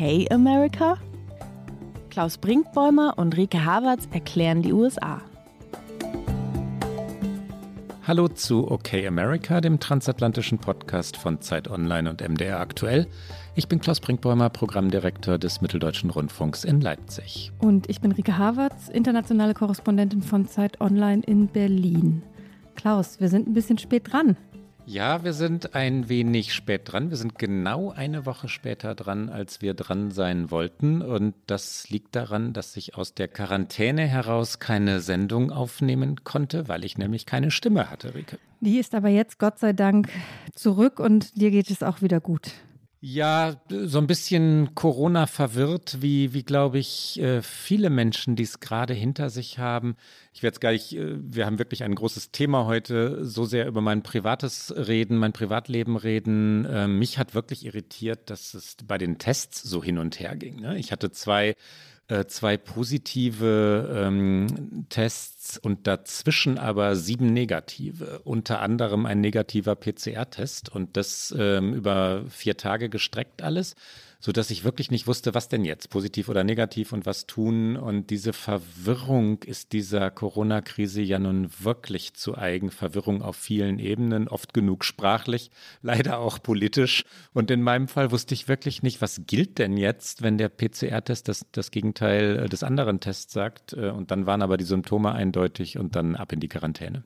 Okay, America? Klaus Brinkbäumer und Rike Havertz erklären die USA. Hallo zu Okay America, dem transatlantischen Podcast von Zeit Online und MDR aktuell. Ich bin Klaus Brinkbäumer, Programmdirektor des Mitteldeutschen Rundfunks in Leipzig. Und ich bin Rike Havertz, internationale Korrespondentin von Zeit Online in Berlin. Klaus, wir sind ein bisschen spät dran. Ja, wir sind ein wenig spät dran. Wir sind genau eine Woche später dran, als wir dran sein wollten. Und das liegt daran, dass ich aus der Quarantäne heraus keine Sendung aufnehmen konnte, weil ich nämlich keine Stimme hatte, Rike. Die ist aber jetzt Gott sei Dank zurück und dir geht es auch wieder gut. Ja, so ein bisschen Corona verwirrt, wie, wie glaube ich, äh, viele Menschen, die es gerade hinter sich haben. Ich werde jetzt gar nicht, äh, wir haben wirklich ein großes Thema heute, so sehr über mein privates Reden, mein Privatleben reden. Ähm, mich hat wirklich irritiert, dass es bei den Tests so hin und her ging. Ne? Ich hatte zwei zwei positive ähm, Tests und dazwischen aber sieben negative, unter anderem ein negativer PCR-Test und das ähm, über vier Tage gestreckt alles so dass ich wirklich nicht wusste, was denn jetzt, positiv oder negativ und was tun. Und diese Verwirrung ist dieser Corona-Krise ja nun wirklich zu eigen. Verwirrung auf vielen Ebenen, oft genug sprachlich, leider auch politisch. Und in meinem Fall wusste ich wirklich nicht, was gilt denn jetzt, wenn der PCR-Test das, das Gegenteil äh, des anderen Tests sagt. Äh, und dann waren aber die Symptome eindeutig und dann ab in die Quarantäne.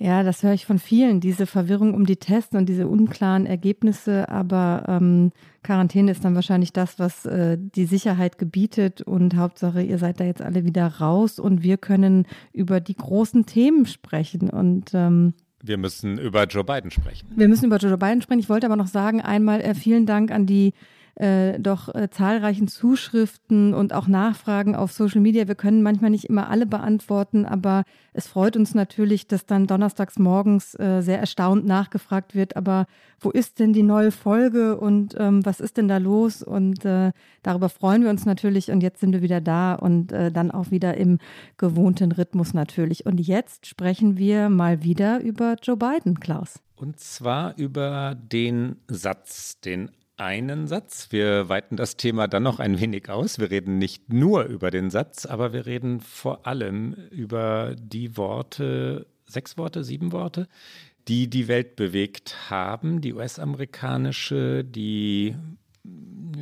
Ja, das höre ich von vielen, diese Verwirrung um die Tests und diese unklaren Ergebnisse. Aber ähm, Quarantäne ist dann wahrscheinlich das, was äh, die Sicherheit gebietet. Und Hauptsache, ihr seid da jetzt alle wieder raus und wir können über die großen Themen sprechen. Und ähm, wir müssen über Joe Biden sprechen. Wir müssen über Joe Biden sprechen. Ich wollte aber noch sagen, einmal äh, vielen Dank an die äh, doch äh, zahlreichen Zuschriften und auch Nachfragen auf Social Media. Wir können manchmal nicht immer alle beantworten, aber es freut uns natürlich, dass dann donnerstags morgens äh, sehr erstaunt nachgefragt wird, aber wo ist denn die neue Folge und ähm, was ist denn da los? Und äh, darüber freuen wir uns natürlich und jetzt sind wir wieder da und äh, dann auch wieder im gewohnten Rhythmus natürlich. Und jetzt sprechen wir mal wieder über Joe Biden, Klaus. Und zwar über den Satz, den einen Satz. Wir weiten das Thema dann noch ein wenig aus. Wir reden nicht nur über den Satz, aber wir reden vor allem über die Worte, sechs Worte, sieben Worte, die die Welt bewegt haben, die US-amerikanische, die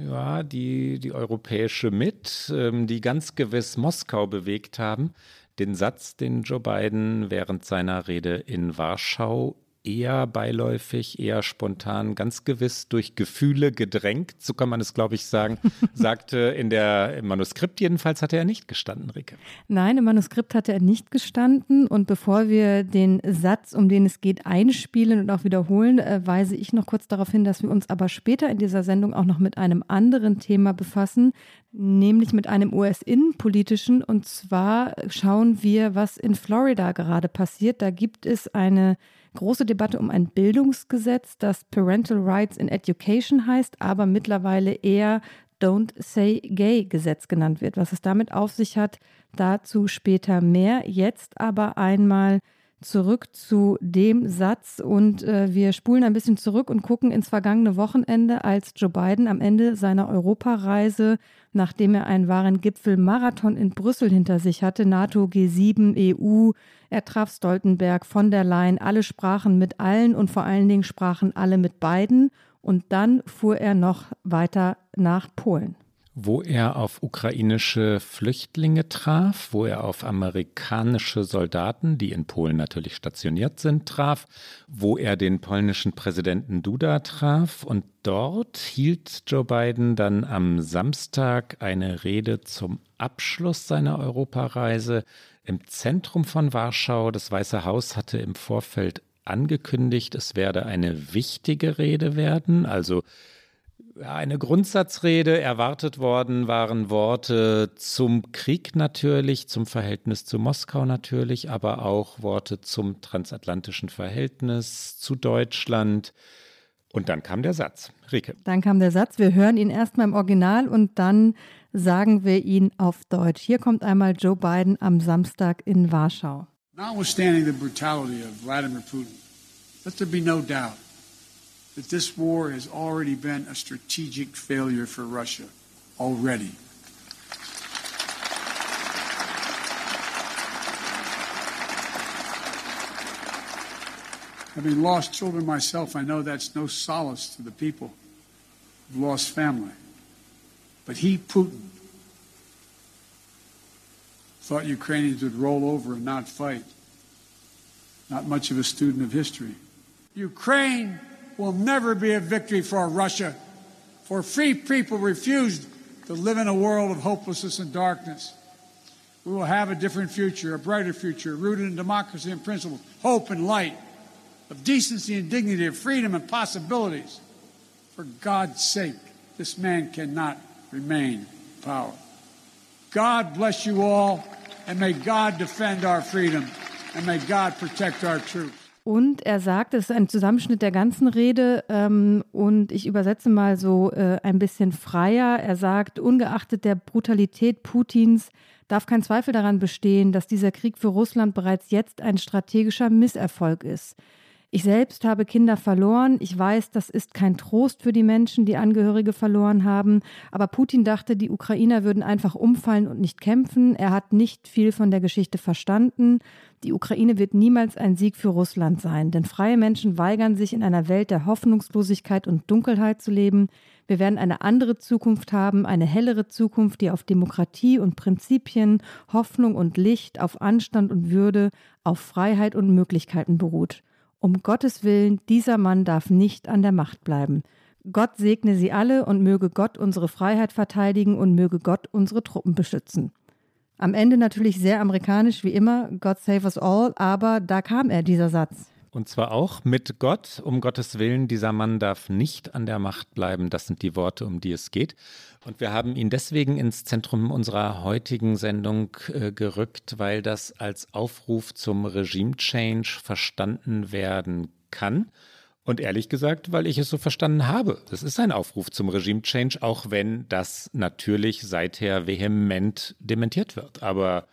ja, die, die europäische mit, ähm, die ganz gewiss Moskau bewegt haben. Den Satz, den Joe Biden während seiner Rede in Warschau eher beiläufig, eher spontan, ganz gewiss durch Gefühle gedrängt, so kann man es, glaube ich, sagen, sagte in der, im Manuskript jedenfalls hatte er nicht gestanden, Rike. Nein, im Manuskript hatte er nicht gestanden. Und bevor wir den Satz, um den es geht, einspielen und auch wiederholen, äh, weise ich noch kurz darauf hin, dass wir uns aber später in dieser Sendung auch noch mit einem anderen Thema befassen, nämlich mit einem US-innenpolitischen. Und zwar schauen wir, was in Florida gerade passiert. Da gibt es eine große Debatte um ein Bildungsgesetz, das Parental Rights in Education heißt, aber mittlerweile eher Don't Say Gay Gesetz genannt wird. Was es damit auf sich hat, dazu später mehr. Jetzt aber einmal zurück zu dem Satz und äh, wir spulen ein bisschen zurück und gucken ins vergangene Wochenende, als Joe Biden am Ende seiner Europareise, nachdem er einen wahren Gipfelmarathon in Brüssel hinter sich hatte, NATO, G7, EU, er traf Stoltenberg, von der Leyen, alle sprachen mit allen und vor allen Dingen sprachen alle mit Biden und dann fuhr er noch weiter nach Polen wo er auf ukrainische Flüchtlinge traf, wo er auf amerikanische Soldaten, die in Polen natürlich stationiert sind, traf, wo er den polnischen Präsidenten Duda traf und dort hielt Joe Biden dann am Samstag eine Rede zum Abschluss seiner Europareise im Zentrum von Warschau. Das Weiße Haus hatte im Vorfeld angekündigt, es werde eine wichtige Rede werden, also eine Grundsatzrede. Erwartet worden waren Worte zum Krieg natürlich, zum Verhältnis zu Moskau natürlich, aber auch Worte zum transatlantischen Verhältnis, zu Deutschland. Und dann kam der Satz. Rike. Dann kam der Satz. Wir hören ihn erstmal im Original und dann sagen wir ihn auf Deutsch. Hier kommt einmal Joe Biden am Samstag in Warschau. Notwithstanding the brutality of Vladimir Putin, let there be no doubt that this war has already been a strategic failure for Russia. Already. Having lost children myself, I know that's no solace to the people who've lost family. But he, Putin, thought Ukrainians would roll over and not fight. Not much of a student of history. Ukraine will never be a victory for Russia, for free people refused to live in a world of hopelessness and darkness. We will have a different future, a brighter future, rooted in democracy and principles, hope and light, of decency and dignity, of freedom and possibilities. For God's sake, this man cannot remain in power. God bless you all, and may God defend our freedom, and may God protect our troops. Und er sagt, es ist ein Zusammenschnitt der ganzen Rede ähm, und ich übersetze mal so äh, ein bisschen freier. Er sagt, ungeachtet der Brutalität Putins darf kein Zweifel daran bestehen, dass dieser Krieg für Russland bereits jetzt ein strategischer Misserfolg ist. Ich selbst habe Kinder verloren. Ich weiß, das ist kein Trost für die Menschen, die Angehörige verloren haben. Aber Putin dachte, die Ukrainer würden einfach umfallen und nicht kämpfen. Er hat nicht viel von der Geschichte verstanden. Die Ukraine wird niemals ein Sieg für Russland sein, denn freie Menschen weigern sich in einer Welt der Hoffnungslosigkeit und Dunkelheit zu leben. Wir werden eine andere Zukunft haben, eine hellere Zukunft, die auf Demokratie und Prinzipien, Hoffnung und Licht, auf Anstand und Würde, auf Freiheit und Möglichkeiten beruht. Um Gottes Willen, dieser Mann darf nicht an der Macht bleiben. Gott segne sie alle und möge Gott unsere Freiheit verteidigen und möge Gott unsere Truppen beschützen. Am Ende natürlich sehr amerikanisch wie immer, God save us all, aber da kam er, dieser Satz. Und zwar auch mit Gott, um Gottes Willen, dieser Mann darf nicht an der Macht bleiben. Das sind die Worte, um die es geht. Und wir haben ihn deswegen ins Zentrum unserer heutigen Sendung äh, gerückt, weil das als Aufruf zum Regime-Change verstanden werden kann. Und ehrlich gesagt, weil ich es so verstanden habe. Das ist ein Aufruf zum Regime-Change, auch wenn das natürlich seither vehement dementiert wird. Aber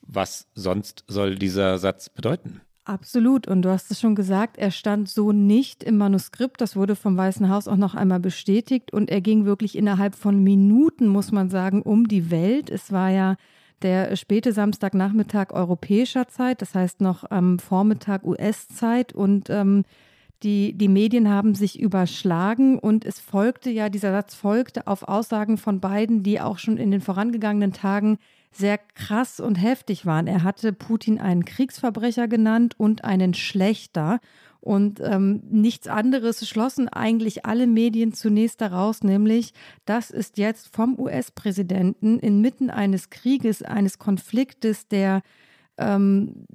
was sonst soll dieser Satz bedeuten? Absolut. Und du hast es schon gesagt, er stand so nicht im Manuskript. Das wurde vom Weißen Haus auch noch einmal bestätigt. Und er ging wirklich innerhalb von Minuten, muss man sagen, um die Welt. Es war ja der späte Samstagnachmittag europäischer Zeit, das heißt noch am Vormittag US-Zeit. Und ähm, die, die Medien haben sich überschlagen und es folgte ja, dieser Satz folgte auf Aussagen von beiden, die auch schon in den vorangegangenen Tagen sehr krass und heftig waren. Er hatte Putin einen Kriegsverbrecher genannt und einen Schlechter. Und ähm, nichts anderes schlossen eigentlich alle Medien zunächst daraus, nämlich das ist jetzt vom US-Präsidenten inmitten eines Krieges, eines Konfliktes, der, ähm,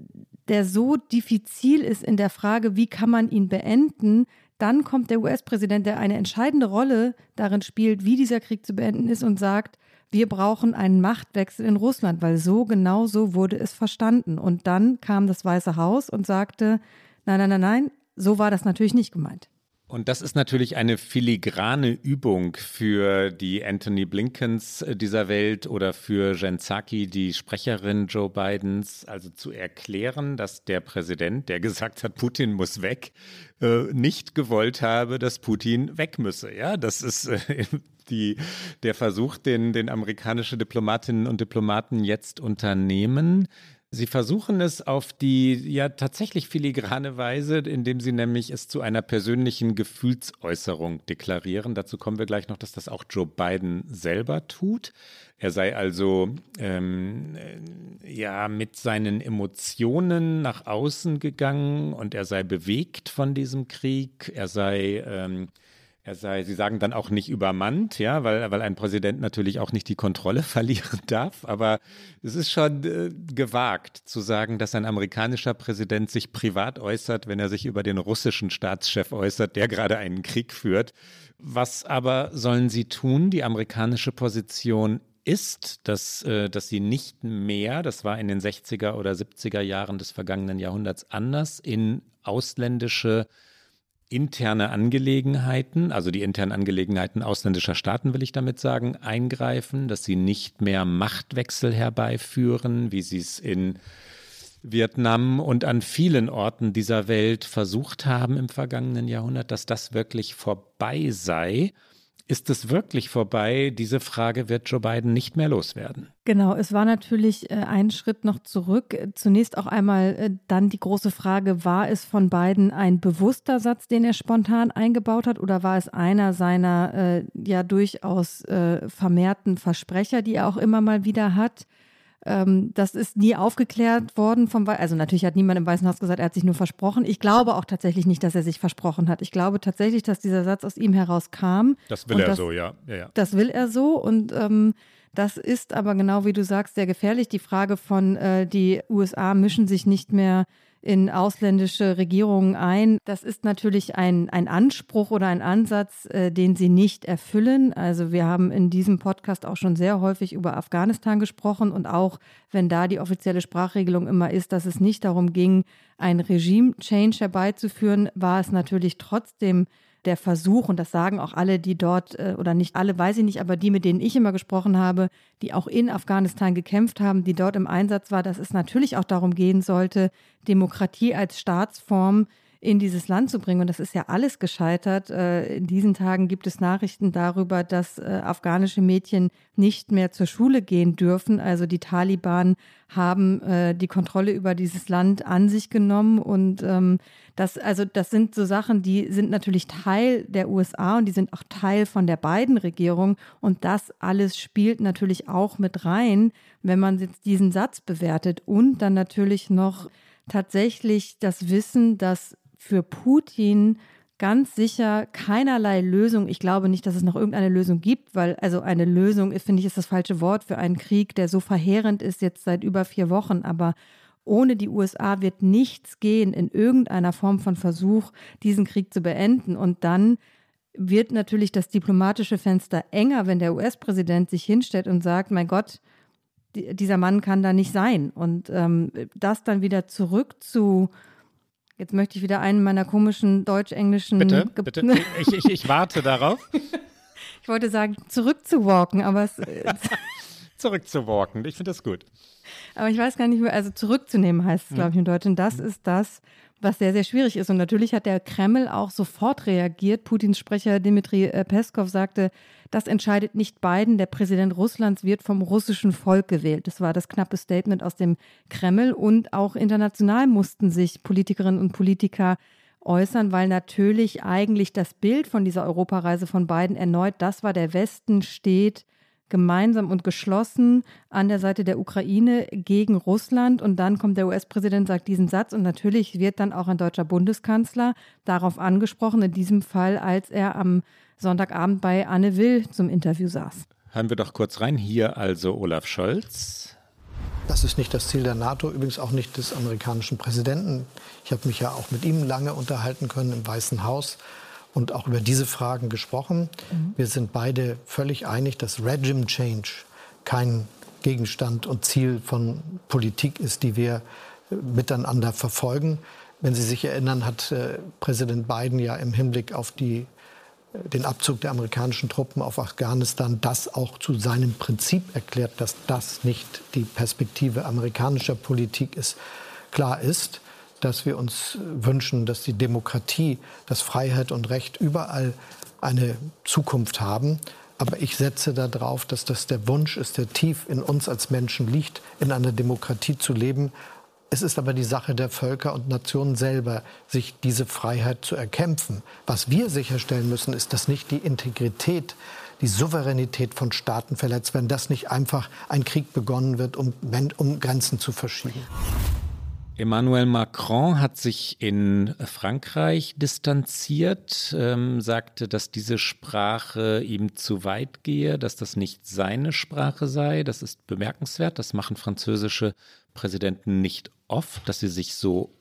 der so diffizil ist in der Frage, wie kann man ihn beenden, dann kommt der US-Präsident, der eine entscheidende Rolle darin spielt, wie dieser Krieg zu beenden ist und sagt, wir brauchen einen Machtwechsel in Russland, weil so genau so wurde es verstanden. Und dann kam das Weiße Haus und sagte, nein, nein, nein, nein, so war das natürlich nicht gemeint. Und das ist natürlich eine filigrane Übung für die Anthony Blinkens äh, dieser Welt oder für Jen Psaki, die Sprecherin Joe Bidens, also zu erklären, dass der Präsident, der gesagt hat, Putin muss weg, äh, nicht gewollt habe, dass Putin weg müsse. Ja, das ist äh, die, der Versuch, den, den amerikanische Diplomatinnen und Diplomaten jetzt unternehmen. Sie versuchen es auf die ja tatsächlich filigrane Weise, indem sie nämlich es zu einer persönlichen Gefühlsäußerung deklarieren. Dazu kommen wir gleich noch, dass das auch Joe Biden selber tut. Er sei also ähm, äh, ja mit seinen Emotionen nach außen gegangen und er sei bewegt von diesem Krieg. Er sei ähm, er sei, Sie sagen dann auch nicht übermannt, ja, weil, weil ein Präsident natürlich auch nicht die Kontrolle verlieren darf. Aber es ist schon äh, gewagt zu sagen, dass ein amerikanischer Präsident sich privat äußert, wenn er sich über den russischen Staatschef äußert, der gerade einen Krieg führt. Was aber sollen Sie tun? Die amerikanische Position ist, dass, äh, dass sie nicht mehr, das war in den 60er oder 70er Jahren des vergangenen Jahrhunderts anders, in ausländische interne Angelegenheiten, also die internen Angelegenheiten ausländischer Staaten, will ich damit sagen, eingreifen, dass sie nicht mehr Machtwechsel herbeiführen, wie sie es in Vietnam und an vielen Orten dieser Welt versucht haben im vergangenen Jahrhundert, dass das wirklich vorbei sei. Ist es wirklich vorbei? Diese Frage wird Joe Biden nicht mehr loswerden. Genau, es war natürlich äh, ein Schritt noch zurück. Zunächst auch einmal äh, dann die große Frage, war es von Biden ein bewusster Satz, den er spontan eingebaut hat, oder war es einer seiner äh, ja durchaus äh, vermehrten Versprecher, die er auch immer mal wieder hat? Ähm, das ist nie aufgeklärt worden vom We Also natürlich hat niemand im Weißen Haus gesagt, er hat sich nur versprochen. Ich glaube auch tatsächlich nicht, dass er sich versprochen hat. Ich glaube tatsächlich, dass dieser Satz aus ihm herauskam. Das will er das, so, ja. ja, ja. Das will er so und ähm, das ist aber genau wie du sagst sehr gefährlich. Die Frage von äh, die USA mischen sich nicht mehr in ausländische Regierungen ein. Das ist natürlich ein, ein Anspruch oder ein Ansatz, äh, den sie nicht erfüllen. Also wir haben in diesem Podcast auch schon sehr häufig über Afghanistan gesprochen und auch wenn da die offizielle Sprachregelung immer ist, dass es nicht darum ging, ein Regime-Change herbeizuführen, war es natürlich trotzdem der Versuch, und das sagen auch alle, die dort, äh, oder nicht alle, weiß ich nicht, aber die, mit denen ich immer gesprochen habe, die auch in Afghanistan gekämpft haben, die dort im Einsatz war, dass es natürlich auch darum gehen sollte, Demokratie als Staatsform in dieses Land zu bringen. Und das ist ja alles gescheitert. Äh, in diesen Tagen gibt es Nachrichten darüber, dass äh, afghanische Mädchen nicht mehr zur Schule gehen dürfen. Also die Taliban haben äh, die Kontrolle über dieses Land an sich genommen. Und ähm, das, also das sind so Sachen, die sind natürlich Teil der USA und die sind auch Teil von der beiden Regierung. Und das alles spielt natürlich auch mit rein, wenn man jetzt diesen Satz bewertet. Und dann natürlich noch tatsächlich das Wissen, dass für Putin ganz sicher keinerlei Lösung. Ich glaube nicht, dass es noch irgendeine Lösung gibt, weil also eine Lösung, finde ich, ist das falsche Wort für einen Krieg, der so verheerend ist jetzt seit über vier Wochen. Aber ohne die USA wird nichts gehen in irgendeiner Form von Versuch, diesen Krieg zu beenden. Und dann wird natürlich das diplomatische Fenster enger, wenn der US-Präsident sich hinstellt und sagt, mein Gott, dieser Mann kann da nicht sein. Und ähm, das dann wieder zurück zu Jetzt möchte ich wieder einen meiner komischen deutsch-englischen. Bitte, bitte. Ich, ich, ich warte darauf. ich wollte sagen, zurückzuwalken, aber es. zurückzuwalken, ich finde das gut. Aber ich weiß gar nicht mehr, also zurückzunehmen heißt es, glaube ich, im Deutschen. Das ist das, was sehr, sehr schwierig ist. Und natürlich hat der Kreml auch sofort reagiert. Putins Sprecher Dmitri äh, Peskov sagte, das entscheidet nicht Biden. Der Präsident Russlands wird vom russischen Volk gewählt. Das war das knappe Statement aus dem Kreml. Und auch international mussten sich Politikerinnen und Politiker äußern, weil natürlich eigentlich das Bild von dieser Europareise von Biden erneut das war, der Westen steht gemeinsam und geschlossen an der Seite der Ukraine gegen Russland. Und dann kommt der US-Präsident, sagt diesen Satz. Und natürlich wird dann auch ein deutscher Bundeskanzler darauf angesprochen, in diesem Fall, als er am Sonntagabend bei Anne Will zum Interview saß. Hören wir doch kurz rein. Hier also Olaf Scholz. Das ist nicht das Ziel der NATO, übrigens auch nicht des amerikanischen Präsidenten. Ich habe mich ja auch mit ihm lange unterhalten können im Weißen Haus und auch über diese Fragen gesprochen. Mhm. Wir sind beide völlig einig, dass Regime Change kein Gegenstand und Ziel von Politik ist, die wir äh, miteinander verfolgen. Wenn Sie sich erinnern, hat äh, Präsident Biden ja im Hinblick auf die, äh, den Abzug der amerikanischen Truppen auf Afghanistan das auch zu seinem Prinzip erklärt, dass das nicht die Perspektive amerikanischer Politik ist. Klar ist, dass wir uns wünschen, dass die Demokratie, dass Freiheit und Recht überall eine Zukunft haben. Aber ich setze darauf, dass das der Wunsch ist, der tief in uns als Menschen liegt, in einer Demokratie zu leben. Es ist aber die Sache der Völker und Nationen selber, sich diese Freiheit zu erkämpfen. Was wir sicherstellen müssen, ist, dass nicht die Integrität, die Souveränität von Staaten verletzt werden, dass nicht einfach ein Krieg begonnen wird, um, um Grenzen zu verschieben. Emmanuel Macron hat sich in Frankreich distanziert, ähm, sagte, dass diese Sprache ihm zu weit gehe, dass das nicht seine Sprache sei. Das ist bemerkenswert. Das machen französische Präsidenten nicht oft, dass sie sich so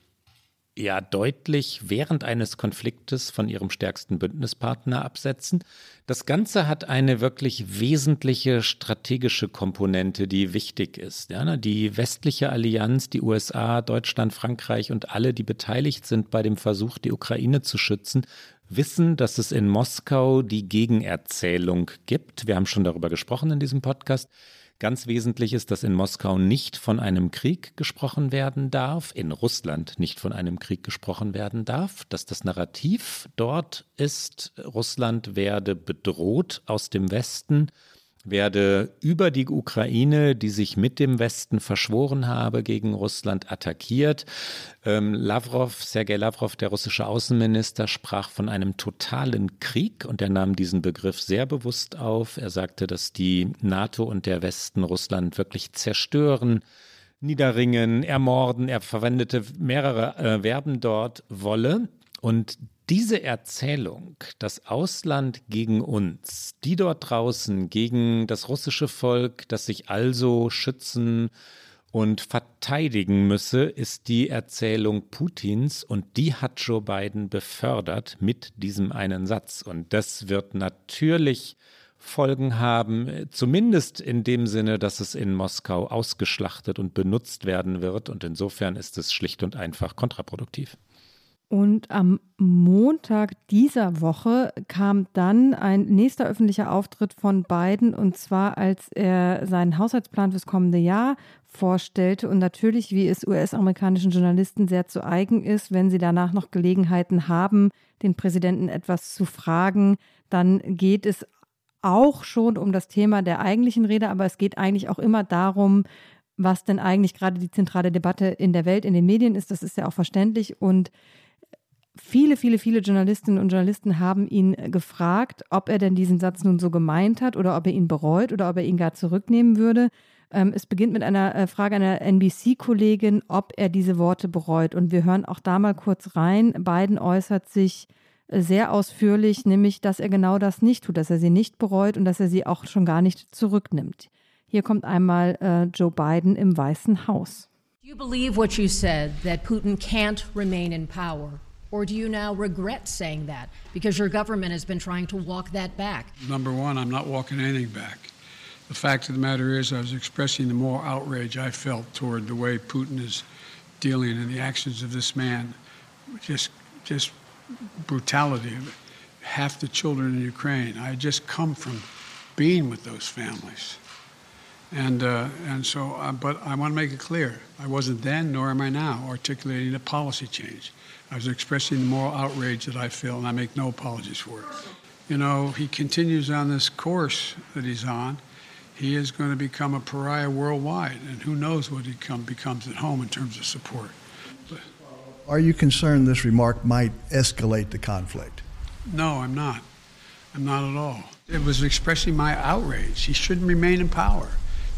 ja deutlich während eines Konfliktes von ihrem stärksten Bündnispartner absetzen. Das Ganze hat eine wirklich wesentliche strategische Komponente, die wichtig ist. Ja, ne? die westliche Allianz, die USA, Deutschland, Frankreich und alle, die beteiligt sind bei dem Versuch, die Ukraine zu schützen, wissen, dass es in Moskau die Gegenerzählung gibt. Wir haben schon darüber gesprochen in diesem Podcast. Ganz wesentlich ist, dass in Moskau nicht von einem Krieg gesprochen werden darf, in Russland nicht von einem Krieg gesprochen werden darf, dass das Narrativ dort ist, Russland werde bedroht aus dem Westen werde über die Ukraine, die sich mit dem Westen verschworen habe, gegen Russland attackiert. Ähm, Lavrov, Sergei Lavrov, der russische Außenminister, sprach von einem totalen Krieg und er nahm diesen Begriff sehr bewusst auf. Er sagte, dass die NATO und der Westen Russland wirklich zerstören, niederringen, ermorden. Er verwendete mehrere äh, Verben dort wolle. Und diese Erzählung, das Ausland gegen uns, die dort draußen gegen das russische Volk, das sich also schützen und verteidigen müsse, ist die Erzählung Putins und die hat Joe Biden befördert mit diesem einen Satz. Und das wird natürlich Folgen haben, zumindest in dem Sinne, dass es in Moskau ausgeschlachtet und benutzt werden wird. Und insofern ist es schlicht und einfach kontraproduktiv. Und am Montag dieser Woche kam dann ein nächster öffentlicher Auftritt von Biden und zwar als er seinen Haushaltsplan fürs kommende Jahr vorstellte und natürlich, wie es US-amerikanischen Journalisten sehr zu eigen ist, wenn sie danach noch Gelegenheiten haben, den Präsidenten etwas zu fragen, dann geht es auch schon um das Thema der eigentlichen Rede, aber es geht eigentlich auch immer darum, was denn eigentlich gerade die zentrale Debatte in der Welt, in den Medien ist. Das ist ja auch verständlich und Viele, viele, viele Journalistinnen und Journalisten haben ihn gefragt, ob er denn diesen Satz nun so gemeint hat oder ob er ihn bereut oder ob er ihn gar zurücknehmen würde. Ähm, es beginnt mit einer äh, Frage einer NBC-Kollegin, ob er diese Worte bereut. Und wir hören auch da mal kurz rein. Biden äußert sich äh, sehr ausführlich, nämlich, dass er genau das nicht tut, dass er sie nicht bereut und dass er sie auch schon gar nicht zurücknimmt. Hier kommt einmal äh, Joe Biden im Weißen Haus. Do you believe what you said, that Putin can't remain in power? Or do you now regret saying that because your government has been trying to walk that back? Number one, I'm not walking anything back. The fact of the matter is, I was expressing the moral outrage I felt toward the way Putin is dealing and the actions of this man. Just, just brutality. Of half the children in Ukraine. I just come from being with those families. And, uh, and so, uh, but I want to make it clear I wasn't then, nor am I now, articulating a policy change. I was expressing the moral outrage that I feel, and I make no apologies for it. You know, he continues on this course that he's on. He is going to become a pariah worldwide, and who knows what he come, becomes at home in terms of support. But, Are you concerned this remark might escalate the conflict? no, I'm not. I'm not at all. It was expressing my outrage. He shouldn't remain in power.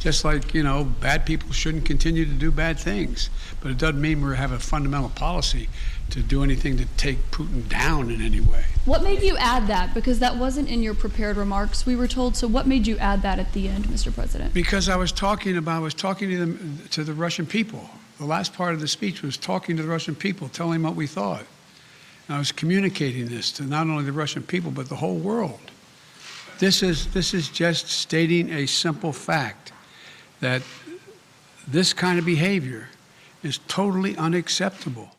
Just like, you know, bad people shouldn't continue to do bad things. But it doesn't mean we have a fundamental policy to do anything to take Putin down in any way. What made you add that? Because that wasn't in your prepared remarks, we were told. So, what made you add that at the end, Mr. President? Because I was talking about, I was talking to them, to the Russian people. The last part of the speech was talking to the Russian people, telling them what we thought. And I was communicating this to not only the Russian people, but the whole world. This is, this is just stating a simple fact that this kind of behavior is totally unacceptable.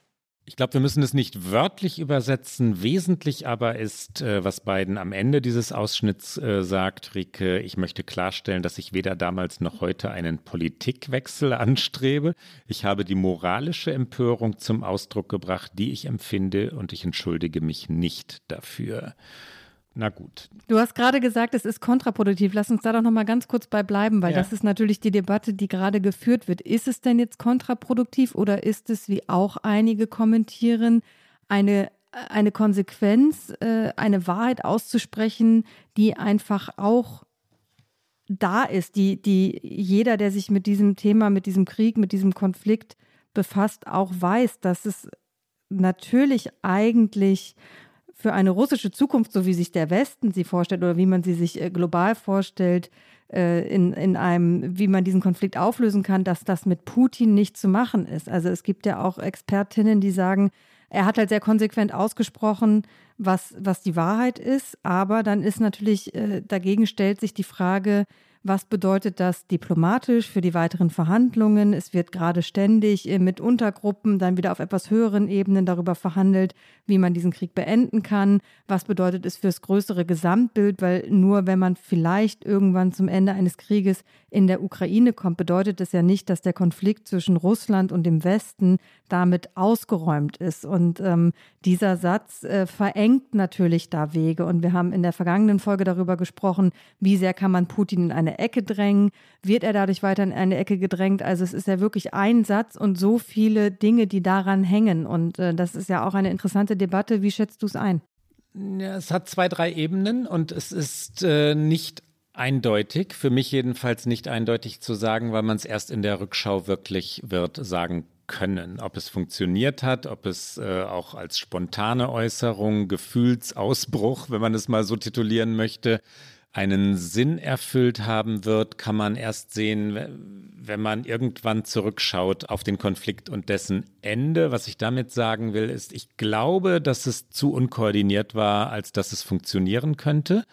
Ich glaube, wir müssen es nicht wörtlich übersetzen. Wesentlich aber ist, äh, was Biden am Ende dieses Ausschnitts äh, sagt, Rike, ich möchte klarstellen, dass ich weder damals noch heute einen Politikwechsel anstrebe. Ich habe die moralische Empörung zum Ausdruck gebracht, die ich empfinde, und ich entschuldige mich nicht dafür. Na gut. Du hast gerade gesagt, es ist kontraproduktiv. Lass uns da doch noch mal ganz kurz bei bleiben, weil Ja. das ist natürlich die Debatte, die gerade geführt wird. Ist es denn jetzt kontraproduktiv oder ist es, wie auch einige kommentieren, eine, eine Konsequenz, äh, eine Wahrheit auszusprechen, die einfach auch da ist, die, die jeder, der sich mit diesem Thema, mit diesem Krieg, mit diesem Konflikt befasst, auch weiß, dass es natürlich eigentlich für eine russische Zukunft, so wie sich der Westen sie vorstellt oder wie man sie sich äh, global vorstellt, äh, in, in einem, wie man diesen Konflikt auflösen kann, dass das mit Putin nicht zu machen ist. Also es gibt ja auch Expertinnen, die sagen, er hat halt sehr konsequent ausgesprochen, was, was die Wahrheit ist. Aber dann ist natürlich, äh, dagegen stellt sich die Frage, was bedeutet das diplomatisch für die weiteren Verhandlungen? Es wird gerade ständig äh, mit Untergruppen dann wieder auf etwas höheren Ebenen darüber verhandelt, wie man diesen Krieg beenden kann. Was bedeutet es fürs größere Gesamtbild? Weil nur wenn man vielleicht irgendwann zum Ende eines Krieges in der Ukraine kommt, bedeutet das ja nicht, dass der Konflikt zwischen Russland und dem Westen damit ausgeräumt ist. Und ähm, dieser Satz äh, verengt natürlich da Wege. Und wir haben in der vergangenen Folge darüber gesprochen, wie sehr kann man Putin in eine Ecke drängen? Wird er dadurch weiter in eine Ecke gedrängt? Also es ist ja wirklich ein Satz und so viele Dinge, die daran hängen. Und äh, das ist ja auch eine interessante Debatte. Wie schätzt du es ein? Ja, es hat zwei, drei Ebenen und es ist äh, nicht eindeutig, für mich jedenfalls nicht eindeutig zu sagen, weil man es erst in der Rückschau wirklich wird sagen können. Ob es funktioniert hat, ob es äh, auch als spontane Äußerung, Gefühlsausbruch, wenn man es mal so titulieren möchte, einen Sinn erfüllt haben wird, kann man erst sehen, wenn man irgendwann zurückschaut auf den Konflikt und dessen Ende. Was ich damit sagen will, ist, ich glaube, dass es zu unkoordiniert war, als dass es funktionieren könnte.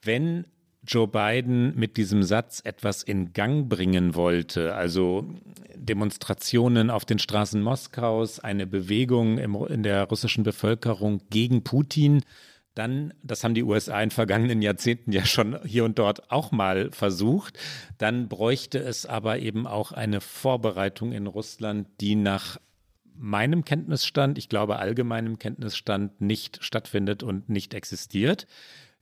Wenn Joe Biden mit diesem Satz etwas in Gang bringen wollte, also Demonstrationen auf den Straßen Moskaus, eine Bewegung im, in der russischen Bevölkerung gegen Putin, dann, das haben die USA in vergangenen Jahrzehnten ja schon hier und dort auch mal versucht, dann bräuchte es aber eben auch eine Vorbereitung in Russland, die nach meinem Kenntnisstand, ich glaube allgemeinem Kenntnisstand nicht stattfindet und nicht existiert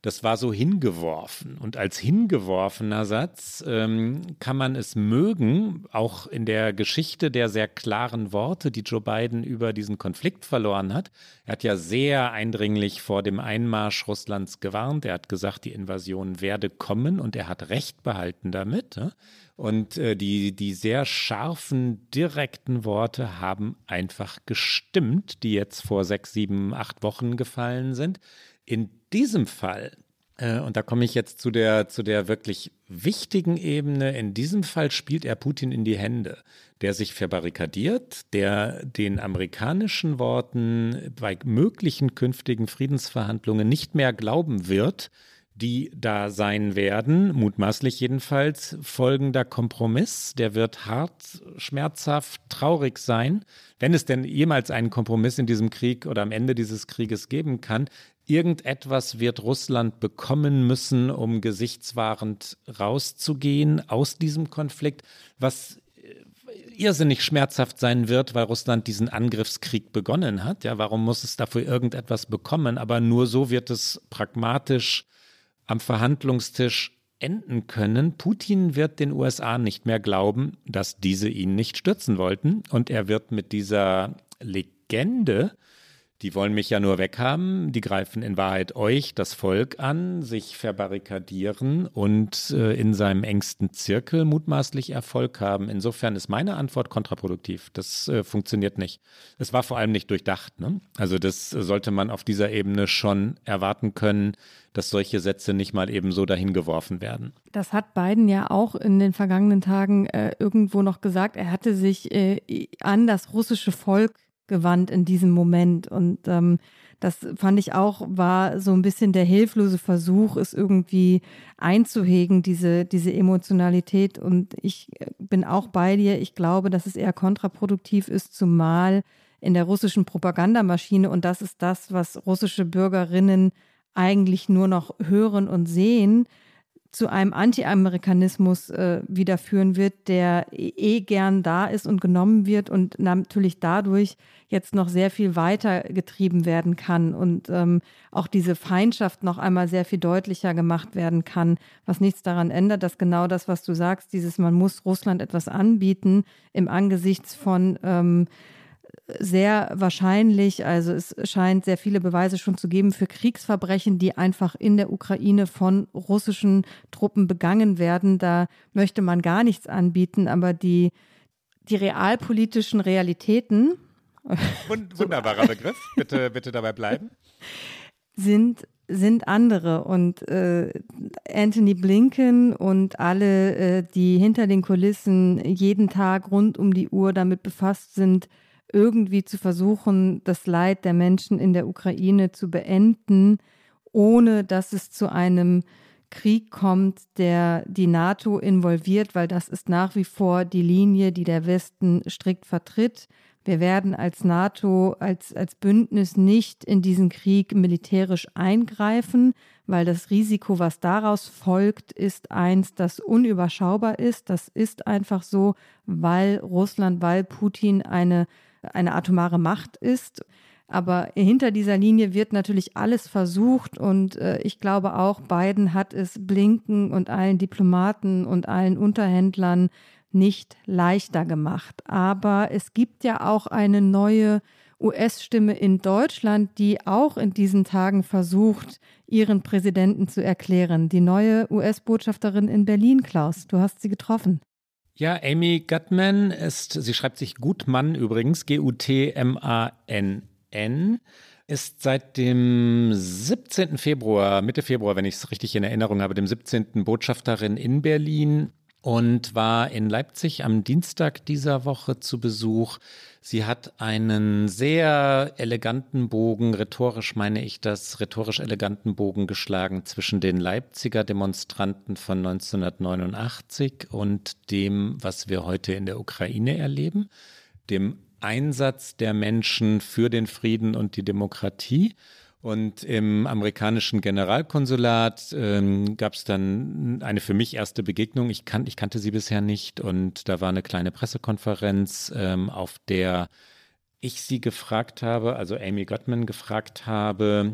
das war so hingeworfen. Und als hingeworfener Satz ähm, kann man es mögen, auch in der Geschichte der sehr klaren Worte, die Joe Biden über diesen Konflikt verloren hat. Er hat ja sehr eindringlich vor dem Einmarsch Russlands gewarnt. Er hat gesagt, die Invasion werde kommen und er hat Recht behalten damit. Und äh, die, die sehr scharfen, direkten Worte haben einfach gestimmt, die jetzt vor sechs, sieben, acht Wochen gefallen sind. In diesem Fall, äh, und da komme ich jetzt zu der, zu der wirklich wichtigen Ebene, in diesem Fall spielt er Putin in die Hände, der sich verbarrikadiert, der den amerikanischen Worten bei möglichen künftigen Friedensverhandlungen nicht mehr glauben wird, die da sein werden, mutmaßlich jedenfalls, folgender Kompromiss, der wird hart, schmerzhaft, traurig sein, wenn es denn jemals einen Kompromiss in diesem Krieg oder am Ende dieses Krieges geben kann, Irgendetwas wird Russland bekommen müssen, um gesichtswahrend rauszugehen aus diesem Konflikt, was äh, irrsinnig schmerzhaft sein wird, weil Russland diesen Angriffskrieg begonnen hat. Ja, warum muss es dafür irgendetwas bekommen? Aber nur so wird es pragmatisch am Verhandlungstisch enden können. Putin wird den USA nicht mehr glauben, dass diese ihn nicht stürzen wollten. Und er wird mit dieser Legende die wollen mich ja nur weghaben. Die greifen in Wahrheit euch, das Volk, an, sich verbarrikadieren und äh, in seinem engsten Zirkel mutmaßlich Erfolg haben. Insofern ist meine Antwort kontraproduktiv. Das äh, funktioniert nicht. Es war vor allem nicht durchdacht. Ne? Also das sollte man auf dieser Ebene schon erwarten können, dass solche Sätze nicht mal eben so dahin geworfen werden. Das hat Biden ja auch in den vergangenen Tagen äh, irgendwo noch gesagt. Er hatte sich äh, an das russische Volk gewandt in diesem Moment. Und ähm, das fand ich auch, war so ein bisschen der hilflose Versuch, es irgendwie einzuhegen, diese, diese Emotionalität. Und ich bin auch bei dir. Ich glaube, dass es eher kontraproduktiv ist, zumal in der russischen Propagandamaschine. Und das ist das, was russische Bürgerinnen eigentlich nur noch hören und sehen zu einem Anti-Amerikanismus äh, wieder führen wird, der eh gern da ist und genommen wird und natürlich dadurch jetzt noch sehr viel weiter getrieben werden kann und ähm, auch diese Feindschaft noch einmal sehr viel deutlicher gemacht werden kann, was nichts daran ändert, dass genau das, was du sagst, dieses man muss Russland etwas anbieten im Angesichts von ähm, sehr wahrscheinlich, also es scheint sehr viele Beweise schon zu geben für Kriegsverbrechen, die einfach in der Ukraine von russischen Truppen begangen werden. Da möchte man gar nichts anbieten, aber die, die realpolitischen Realitäten. Wunderbarer Begriff, bitte, bitte dabei bleiben. Sind sind andere und äh, Anthony Blinken und alle, äh, die hinter den Kulissen jeden Tag rund um die Uhr damit befasst sind, irgendwie zu versuchen, das Leid der Menschen in der Ukraine zu beenden, ohne dass es zu einem Krieg kommt, der die NATO involviert, weil das ist nach wie vor die Linie, die der Westen strikt vertritt. Wir werden als NATO, als, als Bündnis nicht in diesen Krieg militärisch eingreifen, weil das Risiko, was daraus folgt, ist eins, das unüberschaubar ist. Das ist einfach so, weil Russland, weil Putin eine, eine atomare Macht ist. Aber hinter dieser Linie wird natürlich alles versucht und äh, ich glaube auch, Biden hat es Blinken und allen Diplomaten und allen Unterhändlern nicht leichter gemacht. Aber es gibt ja auch eine neue US-Stimme in Deutschland, die auch in diesen Tagen versucht, ihren Präsidenten zu erklären. Die neue US-Botschafterin in Berlin, Klaus. Du hast sie getroffen. Ja, Amy Gutman ist, sie schreibt sich Gutmann übrigens, G-U-T-M-A-N N ist seit dem 17. Februar, Mitte Februar, wenn ich es richtig in Erinnerung habe, dem 17. Botschafterin in Berlin und war in Leipzig am Dienstag dieser Woche zu Besuch. Sie hat einen sehr eleganten Bogen, rhetorisch meine ich das, rhetorisch eleganten Bogen geschlagen zwischen den Leipziger Demonstranten von 1989 und dem, was wir heute in der Ukraine erleben, dem Einsatz der Menschen für den Frieden und die Demokratie. Und im amerikanischen Generalkonsulat ähm, gab es dann eine für mich erste Begegnung. Ich, kan ich kannte sie bisher nicht. Und da war eine kleine Pressekonferenz, ähm, auf der ich sie gefragt habe, also Amy Gottman gefragt habe,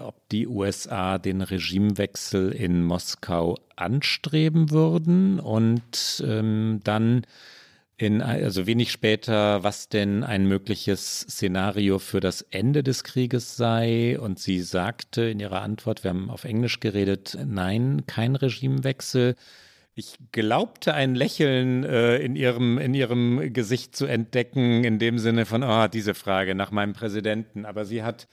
ob die USA den Regimewechsel in Moskau anstreben würden. Und ähm, dann in, also wenig später, was denn ein mögliches Szenario für das Ende des Krieges sei. Und sie sagte in ihrer Antwort, wir haben auf Englisch geredet, nein, kein Regimewechsel. Ich glaubte ein Lächeln äh, in, ihrem, in ihrem Gesicht zu entdecken, in dem Sinne von, oh, diese Frage nach meinem Präsidenten. Aber sie hat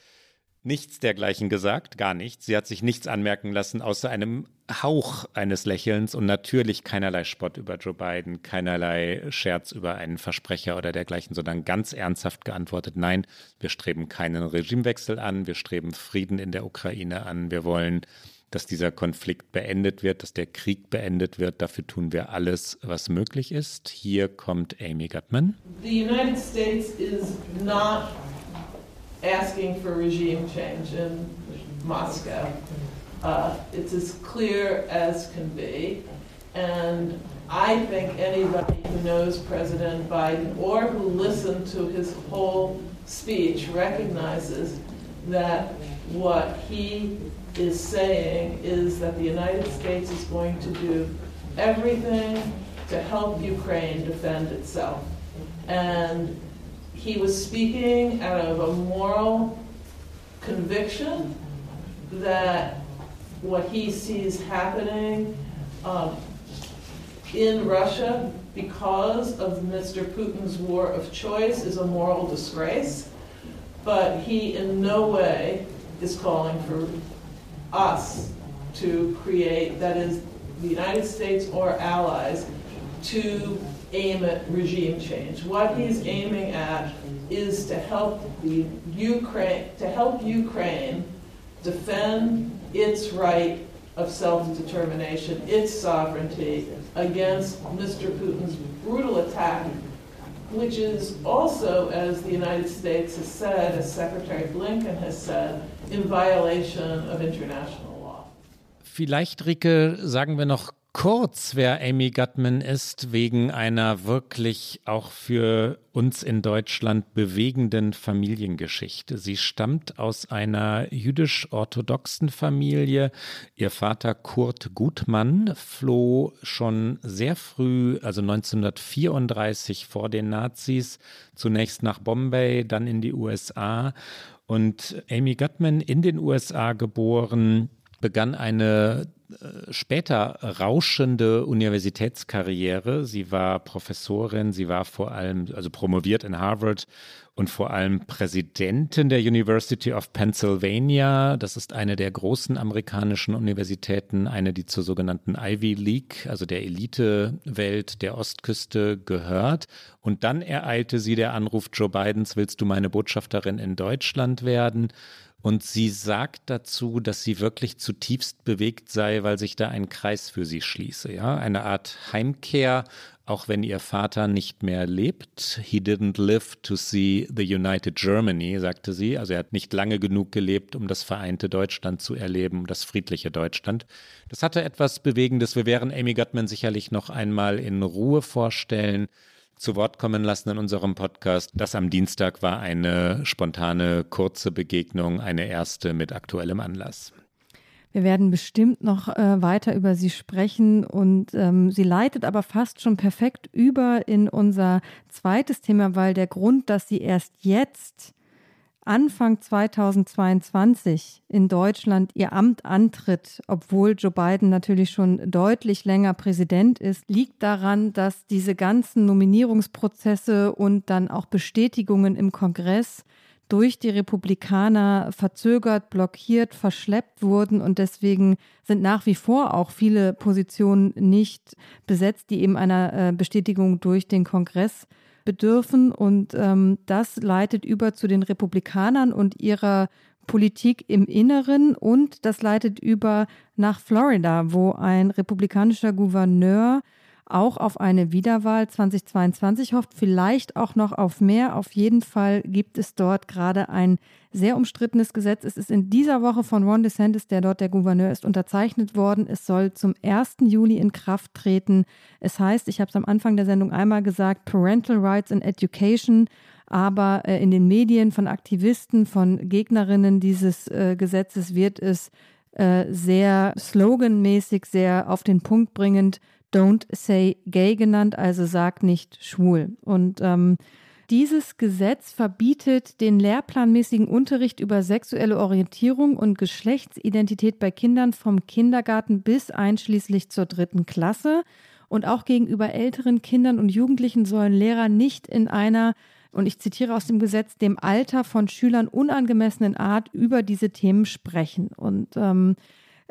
nichts dergleichen gesagt, gar nichts. Sie hat sich nichts anmerken lassen, außer einem Hauch eines Lächelns und natürlich keinerlei Spott über Joe Biden, keinerlei Scherz über einen Versprecher oder dergleichen, sondern ganz ernsthaft geantwortet, nein, wir streben keinen Regimewechsel an, wir streben Frieden in der Ukraine an, wir wollen, dass dieser Konflikt beendet wird, dass der Krieg beendet wird. Dafür tun wir alles, was möglich ist. Hier kommt Amy Gutman. The United States is not asking for regime change in Moscow. Uh, it's as clear as can be. And I think anybody who knows President Biden or who listened to his whole speech recognizes that what he is saying is that the United States is going to do everything to help Ukraine defend itself. And he was speaking out of a moral conviction that what he sees happening um, in Russia because of Mr. Putin's war of choice is a moral disgrace, but he in no way is calling for us to create, that is, the United States or allies, to aim at regime change. What he's aiming at is to help the Ukraine to help Ukraine defend its right of self-determination, its sovereignty against Mr. Putin's brutal attack, which is also, as the United States has said, as Secretary Blinken has said, in violation of international law. Vielleicht, Rike, sagen wir noch kurz, wer Amy Gutman ist, wegen einer wirklich auch für uns in Deutschland bewegenden Familiengeschichte. Sie stammt aus einer jüdisch-orthodoxen Familie. Ihr Vater Kurt Gutmann floh schon sehr früh, also 1934 vor den Nazis, zunächst nach Bombay, dann in die USA. Und Amy Gutman in den USA geboren, begann eine später rauschende Universitätskarriere. Sie war Professorin, sie war vor allem, also promoviert in Harvard und vor allem Präsidentin der University of Pennsylvania. Das ist eine der großen amerikanischen Universitäten, eine, die zur sogenannten Ivy League, also der Elitewelt der Ostküste gehört. Und dann ereilte sie der Anruf Joe Bidens, willst du meine Botschafterin in Deutschland werden? Und sie sagt dazu, dass sie wirklich zutiefst bewegt sei, weil sich da ein Kreis für sie schließe. Ja, eine Art Heimkehr, auch wenn ihr Vater nicht mehr lebt. He didn't live to see the United Germany, sagte sie. Also er hat nicht lange genug gelebt, um das vereinte Deutschland zu erleben, das friedliche Deutschland. Das hatte etwas Bewegendes. Wir werden Amy Gottman sicherlich noch einmal in Ruhe vorstellen zu Wort kommen lassen in unserem Podcast. Das am Dienstag war eine spontane, kurze Begegnung, eine erste mit aktuellem Anlass. Wir werden bestimmt noch äh, weiter über sie sprechen und ähm, sie leitet aber fast schon perfekt über in unser zweites Thema, weil der Grund, dass sie erst jetzt Anfang 2022 in Deutschland ihr Amt antritt, obwohl Joe Biden natürlich schon deutlich länger Präsident ist, liegt daran, dass diese ganzen Nominierungsprozesse und dann auch Bestätigungen im Kongress durch die Republikaner verzögert, blockiert, verschleppt wurden. Und deswegen sind nach wie vor auch viele Positionen nicht besetzt, die eben einer äh, Bestätigung durch den Kongress bedürfen. Und ähm, das leitet über zu den Republikanern und ihrer Politik im Inneren und das leitet über nach Florida, wo ein republikanischer Gouverneur auch auf eine Wiederwahl 2022 hofft, vielleicht auch noch auf mehr. Auf jeden Fall gibt es dort gerade ein sehr umstrittenes Gesetz. Es ist in dieser Woche von Ron DeSantis, der dort der Gouverneur ist, unterzeichnet worden. Es soll zum 1. Juli in Kraft treten. Es heißt, ich habe es am Anfang der Sendung einmal gesagt, Parental Rights and Education aber äh, in den Medien von Aktivisten, von Gegnerinnen dieses äh, Gesetzes wird es äh, sehr sloganmäßig, sehr auf den Punkt bringend Don't Say Gay genannt, also sag nicht schwul. Und ähm, dieses Gesetz verbietet den lehrplanmäßigen Unterricht über sexuelle Orientierung und Geschlechtsidentität bei Kindern vom Kindergarten bis einschließlich zur dritten Klasse. Und auch gegenüber älteren Kindern und Jugendlichen sollen Lehrer nicht in einer, und ich zitiere aus dem Gesetz, dem Alter von Schülern unangemessenen Art über diese Themen sprechen. Und ähm,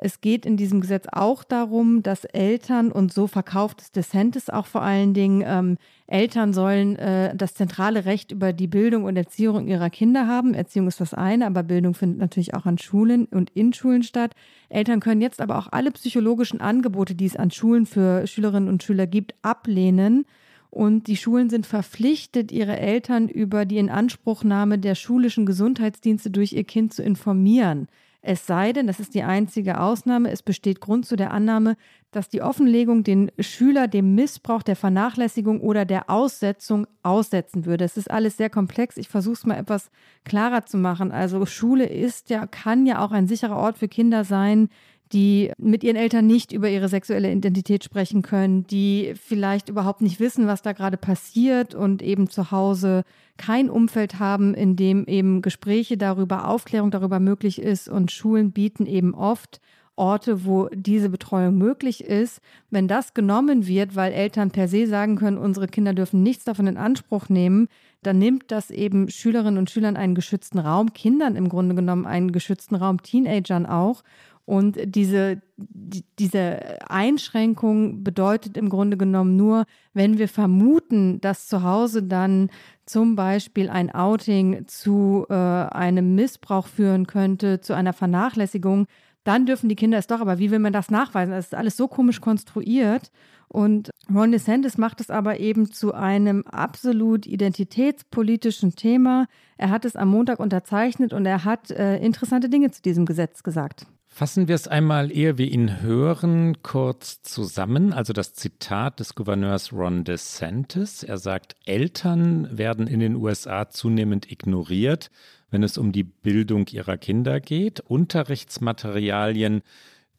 es geht in diesem Gesetz auch darum, dass Eltern, und so verkauft es DeSantis auch vor allen Dingen, ähm, Eltern sollen äh, das zentrale Recht über die Bildung und Erziehung ihrer Kinder haben. Erziehung ist das eine, aber Bildung findet natürlich auch an Schulen und in Schulen statt. Eltern können jetzt aber auch alle psychologischen Angebote, die es an Schulen für Schülerinnen und Schüler gibt, ablehnen. Und die Schulen sind verpflichtet, ihre Eltern über die Inanspruchnahme der schulischen Gesundheitsdienste durch ihr Kind zu informieren. Es sei denn, das ist die einzige Ausnahme, es besteht Grund zu der Annahme, dass die Offenlegung den Schüler dem Missbrauch, der Vernachlässigung oder der Aussetzung aussetzen würde. Es ist alles sehr komplex. Ich versuche es mal etwas klarer zu machen. Also Schule ist ja, kann ja auch ein sicherer Ort für Kinder sein, die mit ihren Eltern nicht über ihre sexuelle Identität sprechen können, die vielleicht überhaupt nicht wissen, was da gerade passiert und eben zu Hause kein Umfeld haben, in dem eben Gespräche darüber, Aufklärung darüber möglich ist und Schulen bieten eben oft Orte, wo diese Betreuung möglich ist. Wenn das genommen wird, weil Eltern per se sagen können, unsere Kinder dürfen nichts davon in Anspruch nehmen, dann nimmt das eben Schülerinnen und Schülern einen geschützten Raum, Kindern im Grunde genommen einen geschützten Raum, Teenagern auch. Und diese, die, diese Einschränkung bedeutet im Grunde genommen nur, wenn wir vermuten, dass zu Hause dann zum Beispiel ein Outing zu äh, einem Missbrauch führen könnte, zu einer Vernachlässigung, dann dürfen die Kinder es doch. Aber wie will man das nachweisen? Das ist alles so komisch konstruiert. Und Ron DeSantis macht es aber eben zu einem absolut identitätspolitischen Thema. Er hat es am Montag unterzeichnet und er hat äh, interessante Dinge zu diesem Gesetz gesagt. Fassen wir es einmal, ehe wir ihn hören, kurz zusammen. Also das Zitat des Gouverneurs Ron DeSantis. Er sagt, Eltern werden in den USA zunehmend ignoriert, wenn es um die Bildung ihrer Kinder geht. Unterrichtsmaterialien,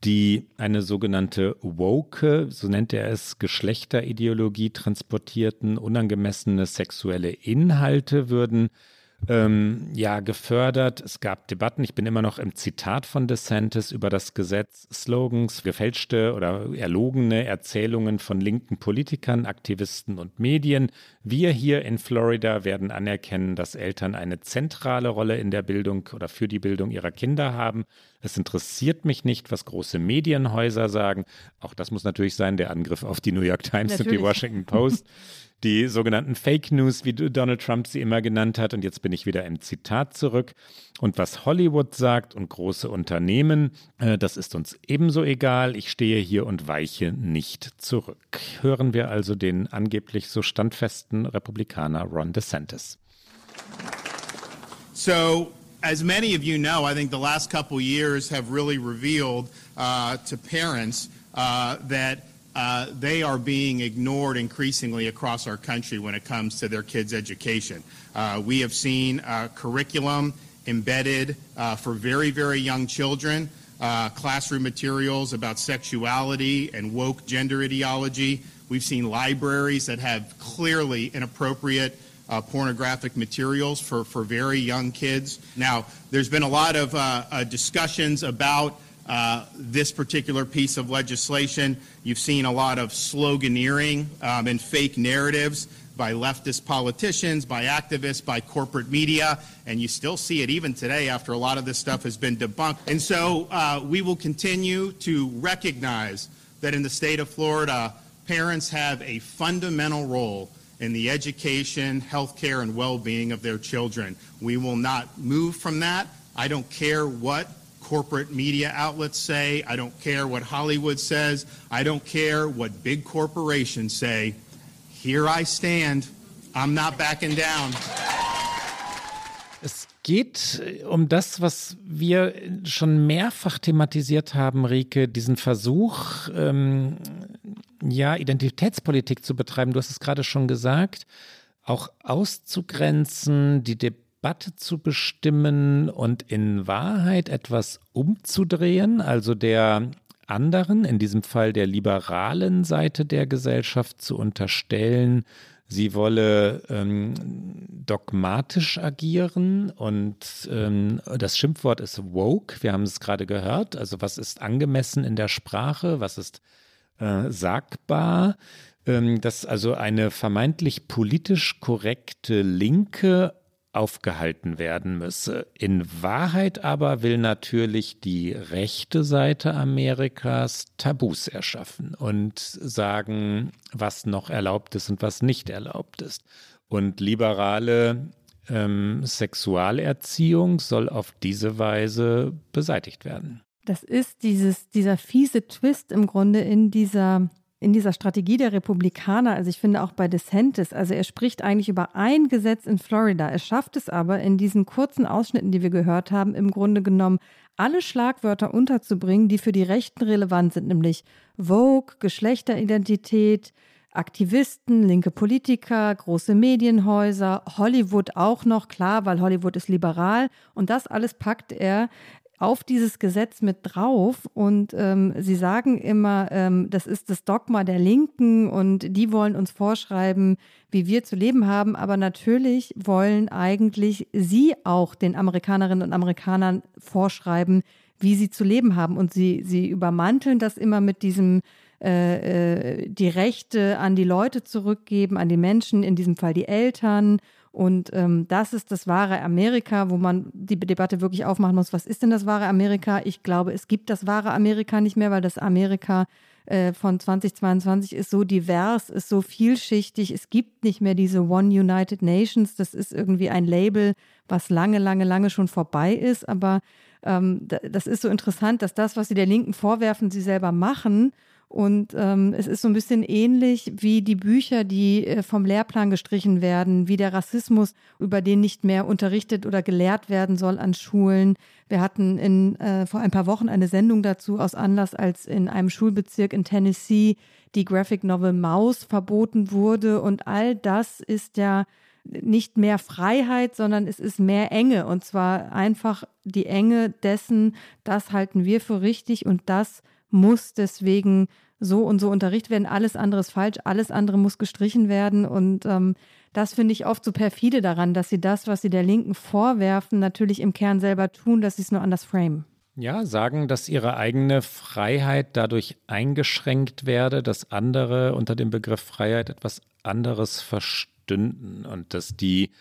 die eine sogenannte woke, so nennt er es, Geschlechterideologie transportierten, unangemessene sexuelle Inhalte würden ähm, ja gefördert. Es gab Debatten. Ich bin immer noch im Zitat von DeSantis über das Gesetz. Slogans, gefälschte oder erlogene Erzählungen von linken Politikern, Aktivisten und Medien. Wir hier in Florida werden anerkennen, dass Eltern eine zentrale Rolle in der Bildung oder für die Bildung ihrer Kinder haben. Es interessiert mich nicht, was große Medienhäuser sagen. Auch das muss natürlich sein, der Angriff auf die New York Times natürlich. und die Washington Post. die sogenannten Fake News, wie Donald Trump sie immer genannt hat. Und jetzt bin ich wieder im Zitat zurück. Und was Hollywood sagt und große Unternehmen, äh, das ist uns ebenso egal. Ich stehe hier und weiche nicht zurück. Hören wir also den angeblich so standfesten Republikaner Ron DeSantis. So, as many of you know, I think the last couple years have really revealed uh, to parents uh, that uh, they are being ignored increasingly across our country when it comes to their kids' education. Uh, we have seen uh, curriculum embedded uh, for very, very young children, uh, classroom materials about sexuality and woke gender ideology. We've seen libraries that have clearly inappropriate uh, pornographic materials for, for very young kids. Now, there's been a lot of discussions about uh, this particular piece of legislation. You've seen a lot of sloganeering um, and fake narratives by leftist politicians, by activists, by corporate media, and you still see it even today after a lot of this stuff has been debunked. And so uh, we will continue to recognize that in the state of Florida, parents have a fundamental role in the education, health care, and well being of their children. We will not move from that. I don't care what corporate media outlets say. I don't care what Hollywood says. I don't care what big corporations say. Here I stand. I'm not backing down. Es geht um das, was wir schon mehrfach thematisiert haben, Rike, diesen Versuch, ähm, ja, Identitätspolitik zu betreiben. Du hast es gerade schon gesagt, auch auszugrenzen, die Debatte Debatte zu bestimmen und in Wahrheit etwas umzudrehen, also der anderen, in diesem Fall der liberalen Seite der Gesellschaft zu unterstellen, sie wolle ähm, dogmatisch agieren und ähm, das Schimpfwort ist woke, wir haben es gerade gehört, also was ist angemessen in der Sprache, was ist äh, sagbar, ähm, dass also eine vermeintlich politisch korrekte Linke aufgehalten werden müsse. In Wahrheit aber will natürlich die rechte Seite Amerikas Tabus erschaffen und sagen, was noch erlaubt ist und was nicht erlaubt ist. Und liberale ähm, Sexualerziehung soll auf diese Weise beseitigt werden. Das ist dieses, dieser fiese Twist im Grunde in dieser in dieser Strategie der Republikaner, also ich finde auch bei DeSantis, also er spricht eigentlich über ein Gesetz in Florida. Er schafft es aber in diesen kurzen Ausschnitten, die wir gehört haben, im Grunde genommen alle Schlagwörter unterzubringen, die für die Rechten relevant sind, nämlich Vogue, Geschlechteridentität, Aktivisten, linke Politiker, große Medienhäuser, Hollywood auch noch, klar, weil Hollywood ist liberal. Und das alles packt er auf dieses Gesetz mit drauf. Und ähm, sie sagen immer, ähm, das ist das Dogma der Linken und die wollen uns vorschreiben, wie wir zu leben haben. Aber natürlich wollen eigentlich sie auch den Amerikanerinnen und Amerikanern vorschreiben, wie sie zu leben haben. Und sie, sie übermanteln das immer mit diesem äh, äh die Rechte an die Leute zurückgeben, an die Menschen, in diesem Fall die Eltern und ähm, das ist das wahre Amerika, wo man die Debatte wirklich aufmachen muss. Was ist denn das wahre Amerika? Ich glaube, es gibt das wahre Amerika nicht mehr, weil das Amerika äh, von 2022 ist so divers, ist so vielschichtig. Es gibt nicht mehr diese One United Nations. Das ist irgendwie ein Label, was lange, lange, lange schon vorbei ist. Aber ähm, das ist so interessant, dass das, was sie der Linken vorwerfen, sie selber machen und ähm, es ist so ein bisschen ähnlich wie die Bücher, die äh, vom Lehrplan gestrichen werden, wie der Rassismus, über den nicht mehr unterrichtet oder gelehrt werden soll an Schulen. Wir hatten in, äh, vor ein paar Wochen eine Sendung dazu aus Anlass, als in einem Schulbezirk in Tennessee die Graphic Novel Maus verboten wurde. Und all das ist ja nicht mehr Freiheit, sondern es ist mehr Enge. Und zwar einfach die Enge dessen, das halten wir für richtig und das muss deswegen so und so unterrichtet werden. Alles andere ist falsch, alles andere muss gestrichen werden. Und ähm, das finde ich oft so perfide daran, dass sie das, was sie der Linken vorwerfen, natürlich im Kern selber tun, dass sie es nur anders framen. Ja, sagen, dass ihre eigene Freiheit dadurch eingeschränkt werde, dass andere unter dem Begriff Freiheit etwas anderes verstünden und dass die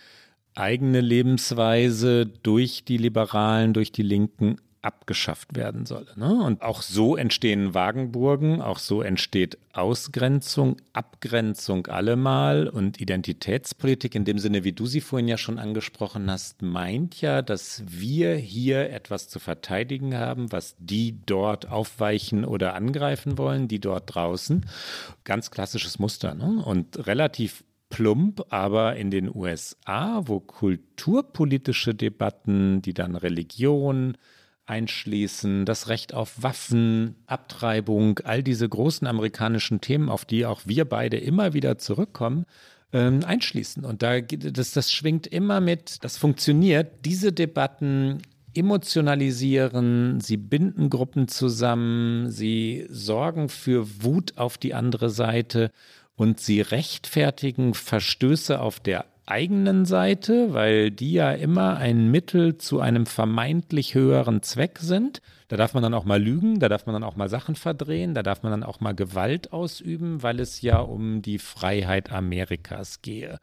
eigene Lebensweise durch die Liberalen, durch die Linken abgeschafft werden solle. Ne? Und auch so entstehen Wagenburgen, auch so entsteht Ausgrenzung, Abgrenzung allemal und Identitätspolitik in dem Sinne, wie du sie vorhin ja schon angesprochen hast, meint ja, dass wir hier etwas zu verteidigen haben, was die dort aufweichen oder angreifen wollen, die dort draußen. Ganz klassisches Muster ne? und relativ plump, aber in den USA, wo kulturpolitische Debatten, die dann Religion, einschließen, das Recht auf Waffen, Abtreibung, all diese großen amerikanischen Themen, auf die auch wir beide immer wieder zurückkommen, ähm, einschließen. Und da das, das schwingt immer mit, das funktioniert. Diese Debatten emotionalisieren, sie binden Gruppen zusammen, sie sorgen für Wut auf die andere Seite und sie rechtfertigen Verstöße auf der eigenen Seite, weil die ja immer ein Mittel zu einem vermeintlich höheren Zweck sind. Da darf man dann auch mal lügen, da darf man dann auch mal Sachen verdrehen, da darf man dann auch mal Gewalt ausüben, weil es ja um die Freiheit Amerikas gehe.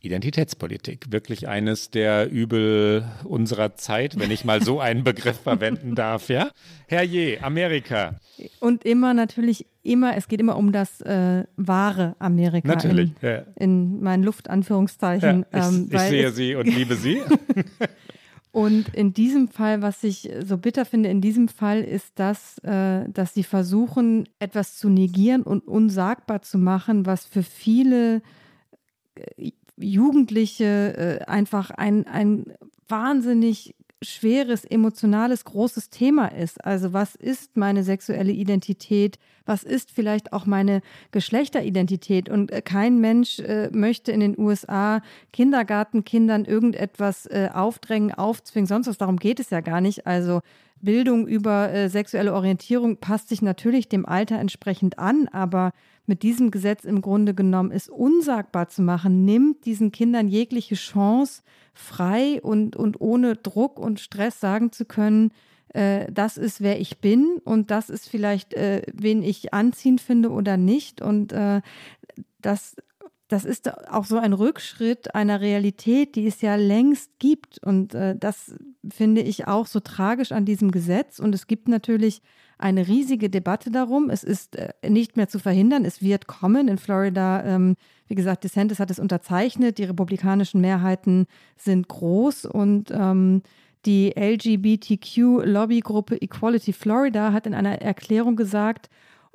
Identitätspolitik, wirklich eines der Übel unserer Zeit, wenn ich mal so einen Begriff verwenden darf, ja? Herrje, Amerika. Und immer natürlich, immer, es geht immer um das äh, wahre Amerika. Natürlich, in, ja. in meinen Luftanführungszeichen. Ja, ich, ähm, ich sehe sie und liebe sie. Und in diesem Fall, was ich so bitter finde, in diesem Fall ist das, äh, dass sie versuchen, etwas zu negieren und unsagbar zu machen, was für viele äh, Jugendliche äh, einfach ein, ein wahnsinnig schweres, emotionales, großes Thema ist. Also was ist meine sexuelle Identität? Was ist vielleicht auch meine Geschlechteridentität? Und äh, kein Mensch äh, möchte in den USA Kindergartenkindern irgendetwas äh, aufdrängen, aufzwingen, sonst was. Darum geht es ja gar nicht. Also Bildung über äh, sexuelle Orientierung passt sich natürlich dem Alter entsprechend an, aber mit diesem Gesetz im Grunde genommen ist unsagbar zu machen, nimmt diesen Kindern jegliche Chance, frei und, und ohne Druck und Stress sagen zu können, äh, das ist, wer ich bin und das ist vielleicht, äh, wen ich anziehend finde oder nicht. Und äh, das, das ist auch so ein Rückschritt einer Realität, die es ja längst gibt. Und äh, das finde ich auch so tragisch an diesem Gesetz. Und es gibt natürlich eine riesige Debatte darum. Es ist äh, nicht mehr zu verhindern. Es wird kommen. In Florida, ähm, wie gesagt, DeSantis hat es unterzeichnet. Die republikanischen Mehrheiten sind groß und ähm, die LGBTQ-Lobbygruppe Equality Florida hat in einer Erklärung gesagt,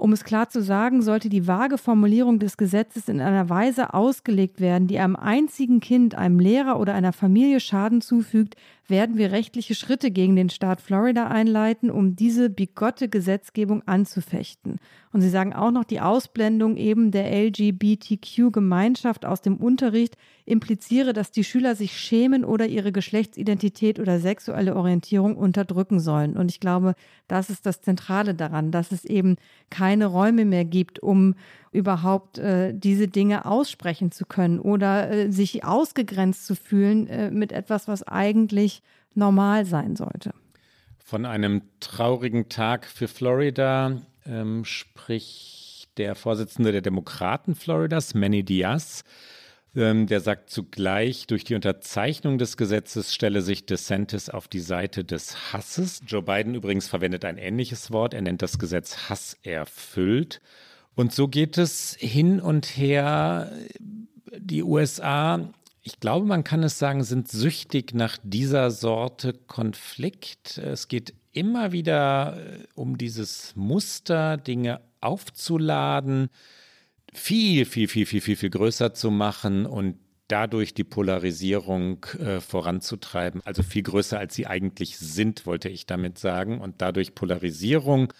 um es klar zu sagen, sollte die vage Formulierung des Gesetzes in einer Weise ausgelegt werden, die einem einzigen Kind, einem Lehrer oder einer Familie Schaden zufügt, werden wir rechtliche Schritte gegen den Staat Florida einleiten, um diese bigotte Gesetzgebung anzufechten. Und sie sagen auch noch, die Ausblendung eben der LGBTQ-Gemeinschaft aus dem Unterricht impliziere, dass die Schüler sich schämen oder ihre Geschlechtsidentität oder sexuelle Orientierung unterdrücken sollen. Und ich glaube, das ist das Zentrale daran, dass es eben keine Räume mehr gibt, um überhaupt äh, diese Dinge aussprechen zu können oder äh, sich ausgegrenzt zu fühlen äh, mit etwas, was eigentlich normal sein sollte. Von einem traurigen Tag für Florida ähm, spricht der Vorsitzende der Demokraten Floridas, Manny Diaz. Ähm, der sagt zugleich, durch die Unterzeichnung des Gesetzes stelle sich DeSantis auf die Seite des Hasses. Joe Biden übrigens verwendet ein ähnliches Wort. Er nennt das Gesetz hasserfüllt. Und so geht es hin und her. Die USA, ich glaube, man kann es sagen, sind süchtig nach dieser Sorte Konflikt. Es geht immer wieder äh, um dieses Muster, Dinge aufzuladen, viel, viel, viel, viel, viel, viel größer zu machen und dadurch die Polarisierung äh, voranzutreiben. Also viel größer, als sie eigentlich sind, wollte ich damit sagen. Und dadurch Polarisierung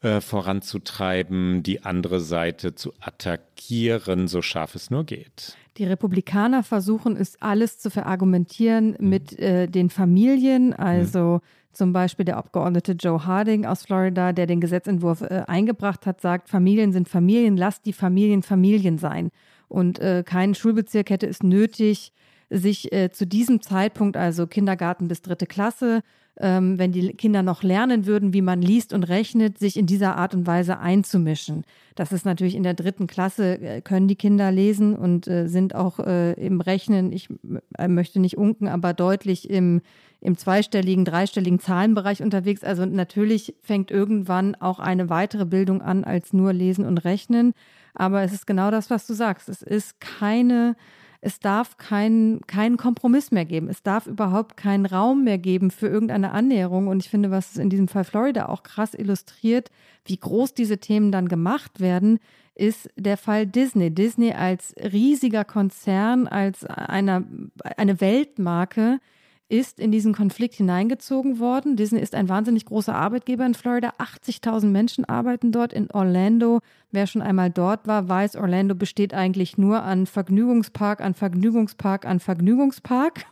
äh, voranzutreiben, die andere Seite zu attackieren, so scharf es nur geht. Die Republikaner versuchen es alles zu verargumentieren mhm. mit äh, den Familien, also mhm. Zum Beispiel der Abgeordnete Joe Harding aus Florida, der den Gesetzentwurf äh, eingebracht hat, sagt, Familien sind Familien, lasst die Familien Familien sein. Und äh, kein Schulbezirk hätte es nötig, sich äh, zu diesem Zeitpunkt, also Kindergarten bis dritte Klasse, ähm, wenn die Kinder noch lernen würden, wie man liest und rechnet, sich in dieser Art und Weise einzumischen. Das ist natürlich in der dritten Klasse, äh, können die Kinder lesen und äh, sind auch äh, im Rechnen, ich äh, möchte nicht unken, aber deutlich im, im zweistelligen, dreistelligen Zahlenbereich unterwegs. Also natürlich fängt irgendwann auch eine weitere Bildung an als nur Lesen und Rechnen. Aber es ist genau das, was du sagst. Es ist keine es darf keinen kein Kompromiss mehr geben. Es darf überhaupt keinen Raum mehr geben für irgendeine Annäherung. Und ich finde, was in diesem Fall Florida auch krass illustriert, wie groß diese Themen dann gemacht werden, ist der Fall Disney. Disney als riesiger Konzern, als eine, eine Weltmarke, ist in diesen Konflikt hineingezogen worden. Disney ist ein wahnsinnig großer Arbeitgeber in Florida. 80.000 Menschen arbeiten dort in Orlando. Wer schon einmal dort war, weiß, Orlando besteht eigentlich nur an Vergnügungspark, an Vergnügungspark, an Vergnügungspark.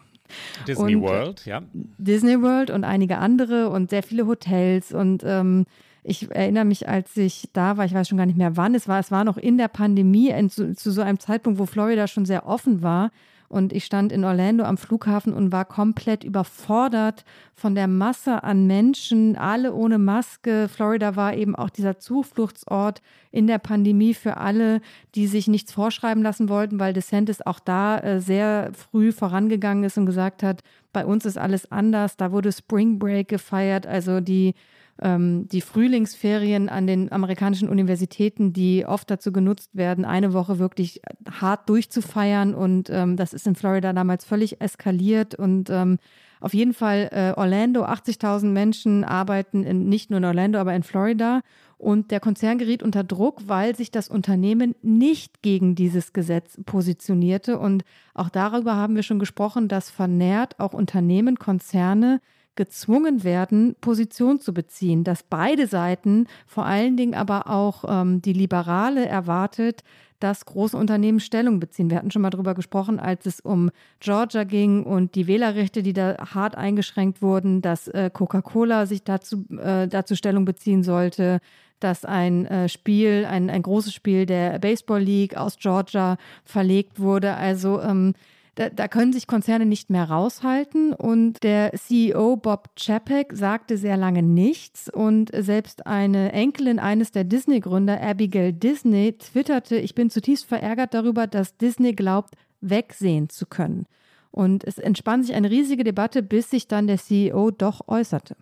Disney und World, ja. Disney World und einige andere und sehr viele Hotels und ähm, ich erinnere mich, als ich da war, ich weiß schon gar nicht mehr wann es war, es war noch in der Pandemie, in, zu, zu so einem Zeitpunkt, wo Florida schon sehr offen war. Und ich stand in Orlando am Flughafen und war komplett überfordert von der Masse an Menschen, alle ohne Maske. Florida war eben auch dieser Zufluchtsort in der Pandemie für alle, die sich nichts vorschreiben lassen wollten, weil DeSantis auch da äh, sehr früh vorangegangen ist und gesagt hat, bei uns ist alles anders. Da wurde Spring Break gefeiert, also die ähm, die Frühlingsferien an den amerikanischen Universitäten, die oft dazu genutzt werden, eine Woche wirklich hart durchzufeiern. Und ähm, das ist in Florida damals völlig eskaliert. Und ähm, auf jeden Fall äh, Orlando, 80.000 Menschen arbeiten in, nicht nur in Orlando, aber in Florida. Und der Konzern geriet unter Druck, weil sich das Unternehmen nicht gegen dieses Gesetz positionierte. Und auch darüber haben wir schon gesprochen, dass vermehrt auch Unternehmen, Konzerne gezwungen werden, Position zu beziehen, dass beide Seiten, vor allen Dingen aber auch ähm, die Liberale erwartet, dass große Unternehmen Stellung beziehen. Wir hatten schon mal darüber gesprochen, als es um Georgia ging und die Wählerrechte, die da hart eingeschränkt wurden, dass äh, Coca-Cola sich dazu, äh, dazu Stellung beziehen sollte, dass ein äh, Spiel, ein, ein großes Spiel der Baseball League aus Georgia verlegt wurde. Also ähm, da, da können sich Konzerne nicht mehr raushalten. Und der CEO Bob Chapek sagte sehr lange nichts. Und selbst eine Enkelin eines der Disney-Gründer, Abigail Disney, twitterte, ich bin zutiefst verärgert darüber, dass Disney glaubt, wegsehen zu können. Und es entspann sich eine riesige Debatte, bis sich dann der CEO doch äußerte.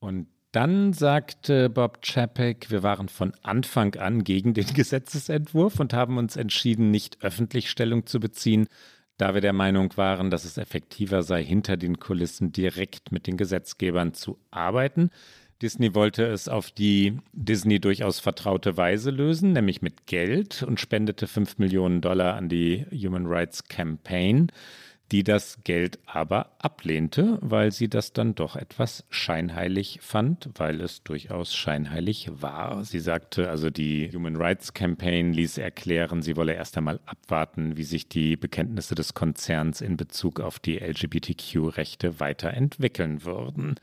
Und dann sagte Bob Chapek, wir waren von Anfang an gegen den Gesetzesentwurf und haben uns entschieden, nicht öffentlich Stellung zu beziehen, da wir der Meinung waren, dass es effektiver sei, hinter den Kulissen direkt mit den Gesetzgebern zu arbeiten. Disney wollte es auf die Disney durchaus vertraute Weise lösen, nämlich mit Geld und spendete 5 Millionen Dollar an die Human Rights Campaign die das Geld aber ablehnte, weil sie das dann doch etwas scheinheilig fand, weil es durchaus scheinheilig war. Sie sagte, also die Human Rights Campaign ließ erklären, sie wolle erst einmal abwarten, wie sich die Bekenntnisse des Konzerns in Bezug auf die LGBTQ-Rechte weiterentwickeln würden.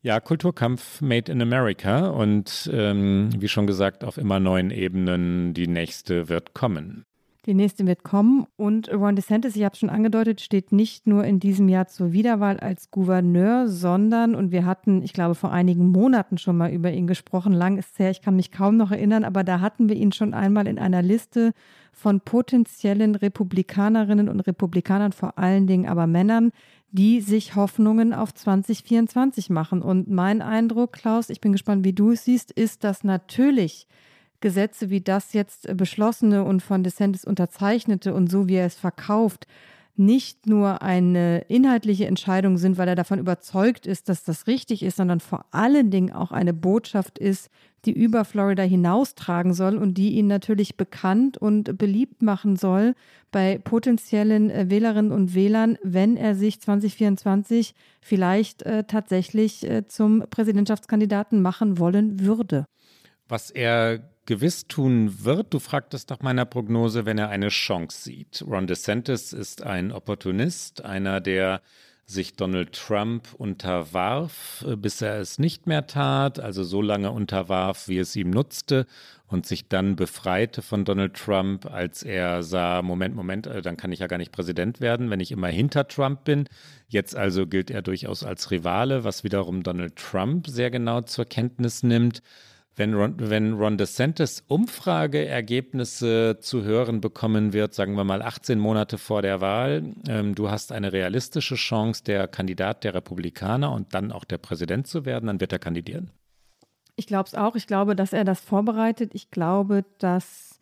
Ja, Kulturkampf Made in America und ähm, wie schon gesagt, auf immer neuen Ebenen, die nächste wird kommen. Die nächste wird kommen und Ron DeSantis, ich habe es schon angedeutet, steht nicht nur in diesem Jahr zur Wiederwahl als Gouverneur, sondern, und wir hatten, ich glaube, vor einigen Monaten schon mal über ihn gesprochen, lang ist es her, ich kann mich kaum noch erinnern, aber da hatten wir ihn schon einmal in einer Liste von potenziellen Republikanerinnen und Republikanern, vor allen Dingen aber Männern, die sich Hoffnungen auf 2024 machen. Und mein Eindruck, Klaus, ich bin gespannt, wie du es siehst, ist, dass natürlich Gesetze wie das jetzt beschlossene und von DeSantis unterzeichnete und so wie er es verkauft, nicht nur eine inhaltliche Entscheidung sind, weil er davon überzeugt ist, dass das richtig ist, sondern vor allen Dingen auch eine Botschaft ist, die über Florida hinaustragen soll und die ihn natürlich bekannt und beliebt machen soll bei potenziellen äh, Wählerinnen und Wählern, wenn er sich 2024 vielleicht äh, tatsächlich äh, zum Präsidentschaftskandidaten machen wollen würde. Was er gewiss tun wird. Du fragtest nach meiner Prognose, wenn er eine Chance sieht. Ron DeSantis ist ein Opportunist, einer, der sich Donald Trump unterwarf, äh, bis er es nicht mehr tat, also so lange unterwarf, wie es ihm nutzte und sich dann befreite von Donald Trump, als er sah, Moment, Moment, äh, dann kann ich ja gar nicht Präsident werden, wenn ich immer hinter Trump bin. Jetzt also gilt er durchaus als Rivale, was wiederum Donald Trump sehr genau zur Kenntnis nimmt. Wenn Ron, wenn Ron DeSantis Umfrageergebnisse zu hören bekommen wird, sagen wir mal 18 Monate vor der Wahl, ähm, du hast eine realistische Chance, der Kandidat der Republikaner und dann auch der Präsident zu werden, dann wird er kandidieren. Ich glaube es auch. Ich glaube, dass er das vorbereitet. Ich glaube, dass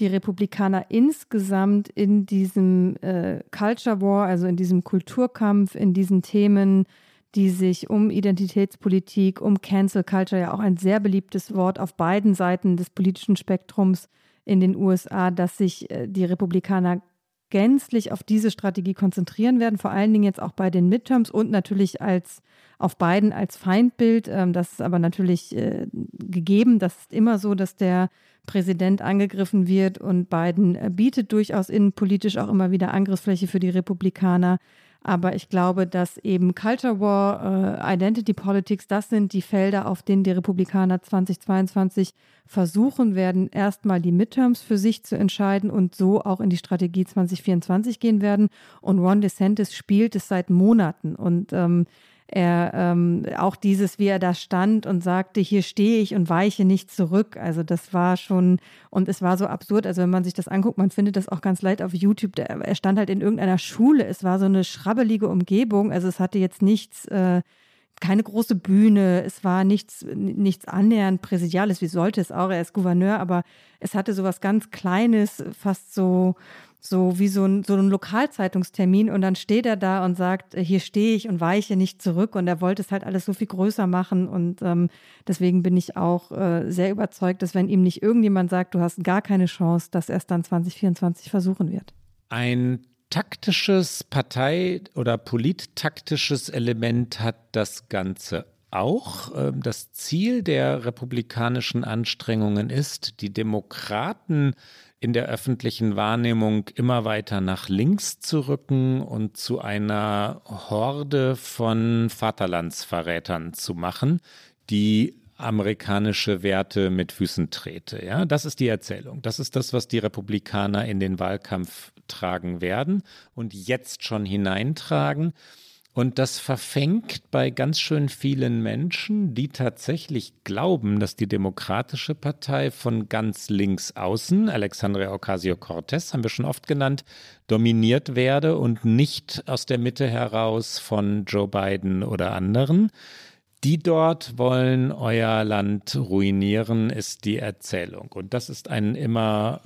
die Republikaner insgesamt in diesem äh, Culture War, also in diesem Kulturkampf, in diesen Themen die sich um Identitätspolitik, um Cancel Culture, ja auch ein sehr beliebtes Wort auf beiden Seiten des politischen Spektrums in den USA, dass sich äh, die Republikaner gänzlich auf diese Strategie konzentrieren werden, vor allen Dingen jetzt auch bei den Midterms und natürlich als auf beiden als Feindbild. Ähm, das ist aber natürlich äh, gegeben. Das ist immer so, dass der Präsident angegriffen wird und Biden äh, bietet durchaus innenpolitisch auch immer wieder Angriffsfläche für die Republikaner. Aber ich glaube, dass eben Culture War, äh, Identity Politics, das sind die Felder, auf denen die Republikaner 2022 versuchen werden, erstmal die Midterms für sich zu entscheiden und so auch in die Strategie 2024 gehen werden. Und Ron DeSantis spielt es seit Monaten. Und ähm, er ähm, auch dieses, wie er da stand und sagte, hier stehe ich und weiche nicht zurück. Also das war schon, und es war so absurd. Also wenn man sich das anguckt, man findet das auch ganz leid auf YouTube. Der, er stand halt in irgendeiner Schule. Es war so eine schrabbelige Umgebung. Also es hatte jetzt nichts. Äh, keine große Bühne, es war nichts, nichts annähernd Präsidiales, wie sollte es auch, er ist Gouverneur, aber es hatte so was ganz Kleines, fast so, so wie so ein, so ein Lokalzeitungstermin und dann steht er da und sagt, hier stehe ich und weiche nicht zurück und er wollte es halt alles so viel größer machen und ähm, deswegen bin ich auch äh, sehr überzeugt, dass wenn ihm nicht irgendjemand sagt, du hast gar keine Chance, dass er es dann 2024 versuchen wird. Ein taktisches Partei- oder polittaktisches Element hat das Ganze auch. Ähm, das Ziel der republikanischen Anstrengungen ist, die Demokraten in der öffentlichen Wahrnehmung immer weiter nach links zu rücken und zu einer Horde von Vaterlandsverrätern zu machen, die amerikanische Werte mit Füßen trete. Ja, das ist die Erzählung. Das ist das, was die Republikaner in den Wahlkampf tragen werden und jetzt schon hineintragen. Und das verfängt bei ganz schön vielen Menschen, die tatsächlich glauben, dass die Demokratische Partei von ganz links außen, Alexandria Ocasio-Cortez, haben wir schon oft genannt, dominiert werde und nicht aus der Mitte heraus von Joe Biden oder anderen. Die dort wollen euer Land ruinieren, ist die Erzählung. Und das ist ein immer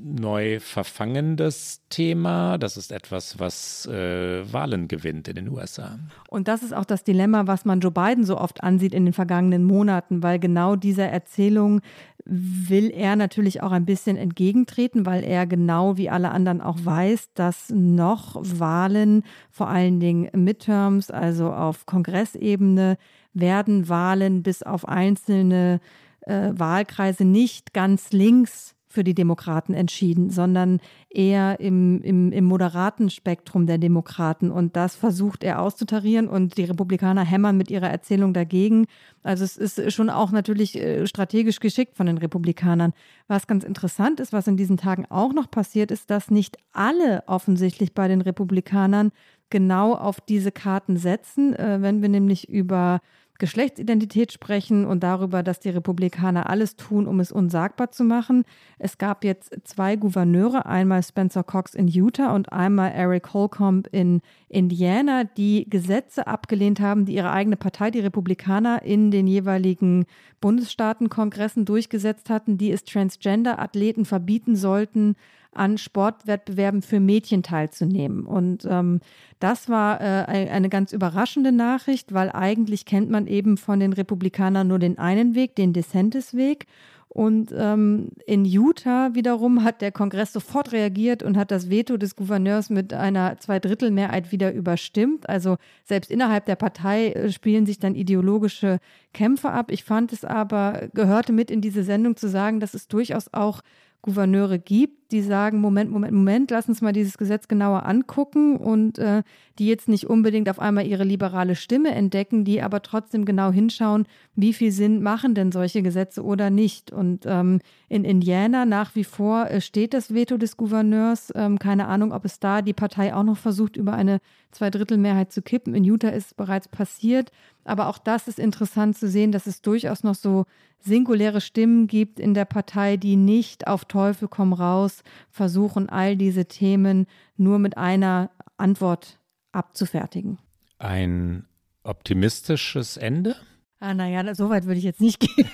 neu verfangendes Thema. Das ist etwas, was äh, Wahlen gewinnt in den USA. Und das ist auch das Dilemma, was man Joe Biden so oft ansieht in den vergangenen Monaten, weil genau dieser Erzählung will er natürlich auch ein bisschen entgegentreten, weil er genau wie alle anderen auch weiß, dass noch Wahlen, vor allen Dingen Midterms, also auf Kongressebene, werden Wahlen bis auf einzelne äh, Wahlkreise nicht ganz links für die Demokraten entschieden, sondern eher im, im, im moderaten Spektrum der Demokraten. Und das versucht er auszutarieren und die Republikaner hämmern mit ihrer Erzählung dagegen. Also es ist schon auch natürlich äh, strategisch geschickt von den Republikanern. Was ganz interessant ist, was in diesen Tagen auch noch passiert, ist, dass nicht alle offensichtlich bei den Republikanern genau auf diese Karten setzen. Äh, wenn wir nämlich über Geschlechtsidentität sprechen und darüber, dass die Republikaner alles tun, um es unsagbar zu machen. Es gab jetzt zwei Gouverneure, einmal Spencer Cox in Utah und einmal Eric Holcomb in Indiana, die Gesetze abgelehnt haben, die ihre eigene Partei, die Republikaner, in den jeweiligen Bundesstaatenkongressen durchgesetzt hatten, die es Transgender-Athleten verbieten sollten, an Sportwettbewerben für Mädchen teilzunehmen. Und ähm, das war äh, eine ganz überraschende Nachricht, weil eigentlich kennt man eben von den Republikanern nur den einen Weg, den DeSantis-Weg. Und ähm, in Utah wiederum hat der Kongress sofort reagiert und hat das Veto des Gouverneurs mit einer Zweidrittelmehrheit wieder überstimmt. Also selbst innerhalb der Partei äh, spielen sich dann ideologische Kämpfe ab. Ich fand es aber, gehörte mit in diese Sendung zu sagen, dass es durchaus auch Gouverneure gibt, die sagen, Moment, Moment, Moment, lass uns mal dieses Gesetz genauer angucken und äh, die jetzt nicht unbedingt auf einmal ihre liberale Stimme entdecken, die aber trotzdem genau hinschauen, wie viel Sinn machen denn solche Gesetze oder nicht. Und ähm, in Indiana nach wie vor äh, steht das Veto des Gouverneurs. Ähm, keine Ahnung, ob es da die Partei auch noch versucht, über eine Zweidrittelmehrheit zu kippen. In Utah ist es bereits passiert. Aber auch das ist interessant zu sehen, dass es durchaus noch so singuläre Stimmen gibt in der Partei, die nicht auf Teufel komm raus versuchen, all diese Themen nur mit einer Antwort abzufertigen. Ein optimistisches Ende? Ah, naja, so weit würde ich jetzt nicht gehen.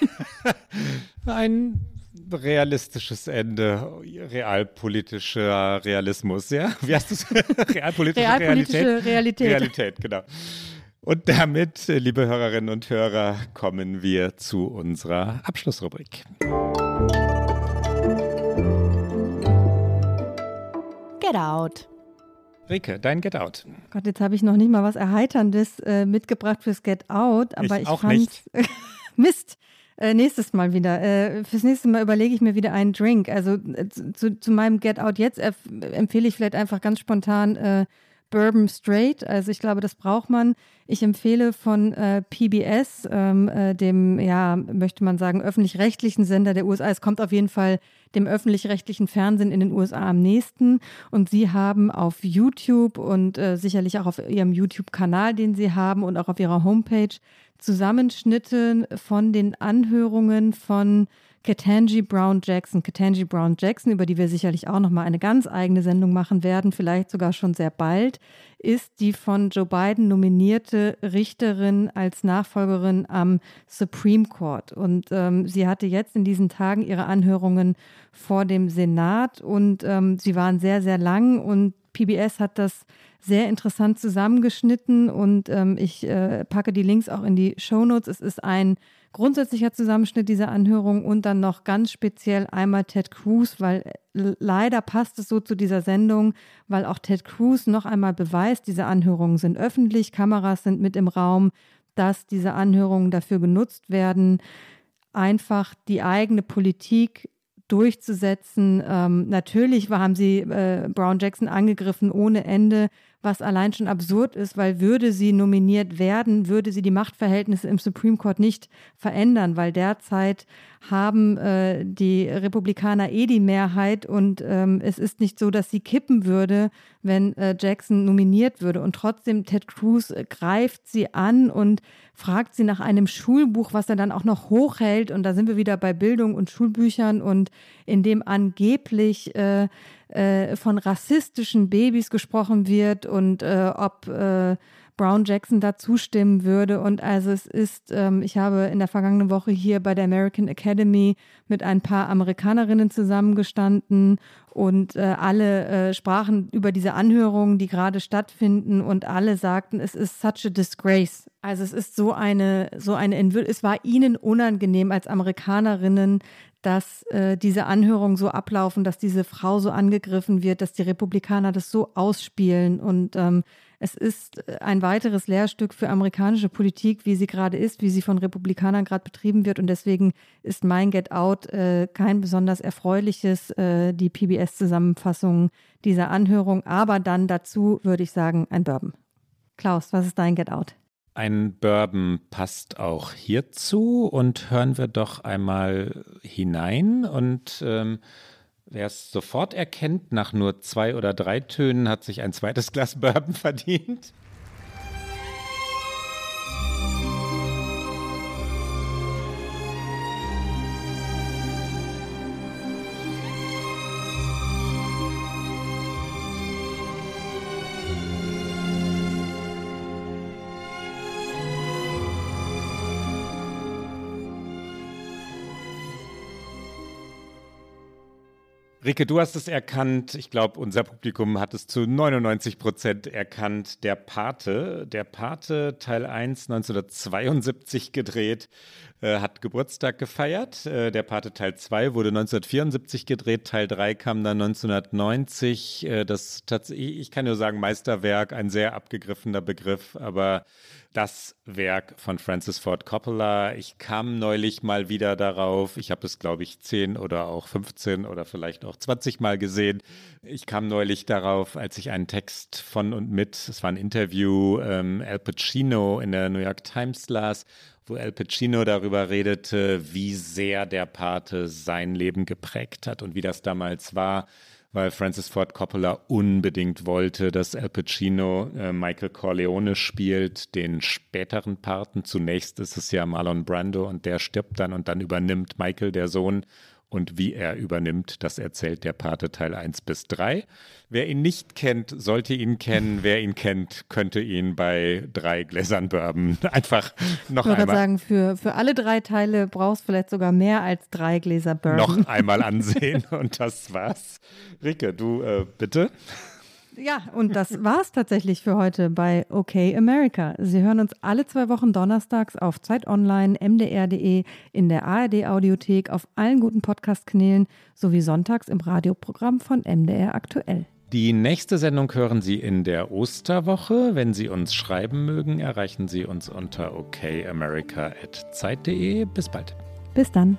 Ein realistisches Ende, realpolitischer Realismus, ja? Wie heißt das? Realpolitische, Realpolitische Realität? Realität. Realität, genau. Und damit, liebe Hörerinnen und Hörer, kommen wir zu unserer Abschlussrubrik. Get Out. Rike, dein Get Out. Gott, jetzt habe ich noch nicht mal was Erheiterndes äh, mitgebracht fürs Get Out, aber ich, ich auch nicht. Mist. Äh, nächstes Mal wieder. Äh, fürs nächste Mal überlege ich mir wieder einen Drink. Also äh, zu, zu, meinem Get Out jetzt empfehle ich vielleicht einfach ganz spontan äh, Bourbon Straight. Also ich glaube, das braucht man. Ich empfehle von äh, PBS, ähm, äh, dem, ja, möchte man sagen, öffentlich-rechtlichen Sender der USA. Es kommt auf jeden Fall dem öffentlich-rechtlichen Fernsehen in den USA am nächsten. Und sie haben auf YouTube und äh, sicherlich auch auf ihrem YouTube-Kanal, den sie haben und auch auf ihrer Homepage Zusammenschnitte von den Anhörungen von Ketanji Brown Jackson. Ketanji Brown Jackson, über die wir sicherlich auch nochmal eine ganz eigene Sendung machen werden, vielleicht sogar schon sehr bald, ist die von Joe Biden nominierte Richterin als Nachfolgerin am Supreme Court. Und ähm, sie hatte jetzt in diesen Tagen ihre Anhörungen vor dem Senat und ähm, sie waren sehr, sehr lang und PBS hat das sehr interessant zusammengeschnitten und ähm, ich äh, packe die Links auch in die Show Notes. Es ist ein grundsätzlicher Zusammenschnitt dieser Anhörung und dann noch ganz speziell einmal Ted Cruz, weil äh, leider passt es so zu dieser Sendung, weil auch Ted Cruz noch einmal beweist, diese Anhörungen sind öffentlich, Kameras sind mit im Raum, dass diese Anhörungen dafür genutzt werden, einfach die eigene Politik durchzusetzen. Ähm, natürlich haben sie äh, Brown Jackson angegriffen ohne Ende was allein schon absurd ist, weil würde sie nominiert werden, würde sie die Machtverhältnisse im Supreme Court nicht verändern, weil derzeit haben äh, die Republikaner eh die Mehrheit und ähm, es ist nicht so, dass sie kippen würde, wenn äh, Jackson nominiert würde. Und trotzdem, Ted Cruz äh, greift sie an und fragt sie nach einem Schulbuch, was er dann auch noch hochhält. Und da sind wir wieder bei Bildung und Schulbüchern und in dem angeblich äh, von rassistischen Babys gesprochen wird und äh, ob äh, Brown Jackson da zustimmen würde. Und also es ist, ähm, ich habe in der vergangenen Woche hier bei der American Academy mit ein paar Amerikanerinnen zusammengestanden und äh, alle äh, sprachen über diese Anhörungen, die gerade stattfinden und alle sagten, es ist such a disgrace. Also es ist so eine, so eine, es war ihnen unangenehm als Amerikanerinnen, dass äh, diese Anhörungen so ablaufen, dass diese Frau so angegriffen wird, dass die Republikaner das so ausspielen. Und ähm, es ist äh, ein weiteres Lehrstück für amerikanische Politik, wie sie gerade ist, wie sie von Republikanern gerade betrieben wird. Und deswegen ist mein Get Out äh, kein besonders erfreuliches, äh, die PBS-Zusammenfassung dieser Anhörung. Aber dann dazu würde ich sagen, ein Bourbon. Klaus, was ist dein Get Out? Ein Bourbon passt auch hierzu und hören wir doch einmal hinein und ähm, Wer es sofort erkennt, nach nur zwei oder drei Tönen, hat sich ein zweites Glas Bourbon verdient. Rike, du hast es erkannt. Ich glaube, unser Publikum hat es zu 99 Prozent erkannt. Der Pate, der Pate Teil 1 1972 gedreht. Äh, hat Geburtstag gefeiert. Äh, der Pate Teil 2 wurde 1974 gedreht, Teil 3 kam dann 1990. Äh, das ich kann nur sagen, Meisterwerk, ein sehr abgegriffener Begriff, aber das Werk von Francis Ford Coppola. Ich kam neulich mal wieder darauf. Ich habe es, glaube ich, 10 oder auch 15 oder vielleicht auch 20 Mal gesehen. Ich kam neulich darauf, als ich einen Text von und mit, es war ein Interview, ähm, Al Pacino in der New York Times las, wo Al Pacino darüber redete, wie sehr der Pate sein Leben geprägt hat und wie das damals war weil Francis Ford Coppola unbedingt wollte, dass Al Pacino äh, Michael Corleone spielt, den späteren Parten. Zunächst ist es ja Marlon Brando und der stirbt dann und dann übernimmt Michael, der Sohn, und wie er übernimmt, das erzählt der Pate Teil 1 bis 3. Wer ihn nicht kennt, sollte ihn kennen. Wer ihn kennt, könnte ihn bei drei Gläsern Bourbon einfach noch ich einmal. Ich sagen, für, für alle drei Teile brauchst du vielleicht sogar mehr als drei Gläser Bourbon. Noch einmal ansehen und das war's. Rike, du äh, bitte. Ja, und das war's tatsächlich für heute bei OK America. Sie hören uns alle zwei Wochen donnerstags auf Zeit Online, mdr.de, in der ARD Audiothek, auf allen guten Podcast-Kanälen sowie sonntags im Radioprogramm von MDR aktuell. Die nächste Sendung hören Sie in der Osterwoche. Wenn Sie uns schreiben mögen, erreichen Sie uns unter okamerica.zeit.de. Bis bald. Bis dann.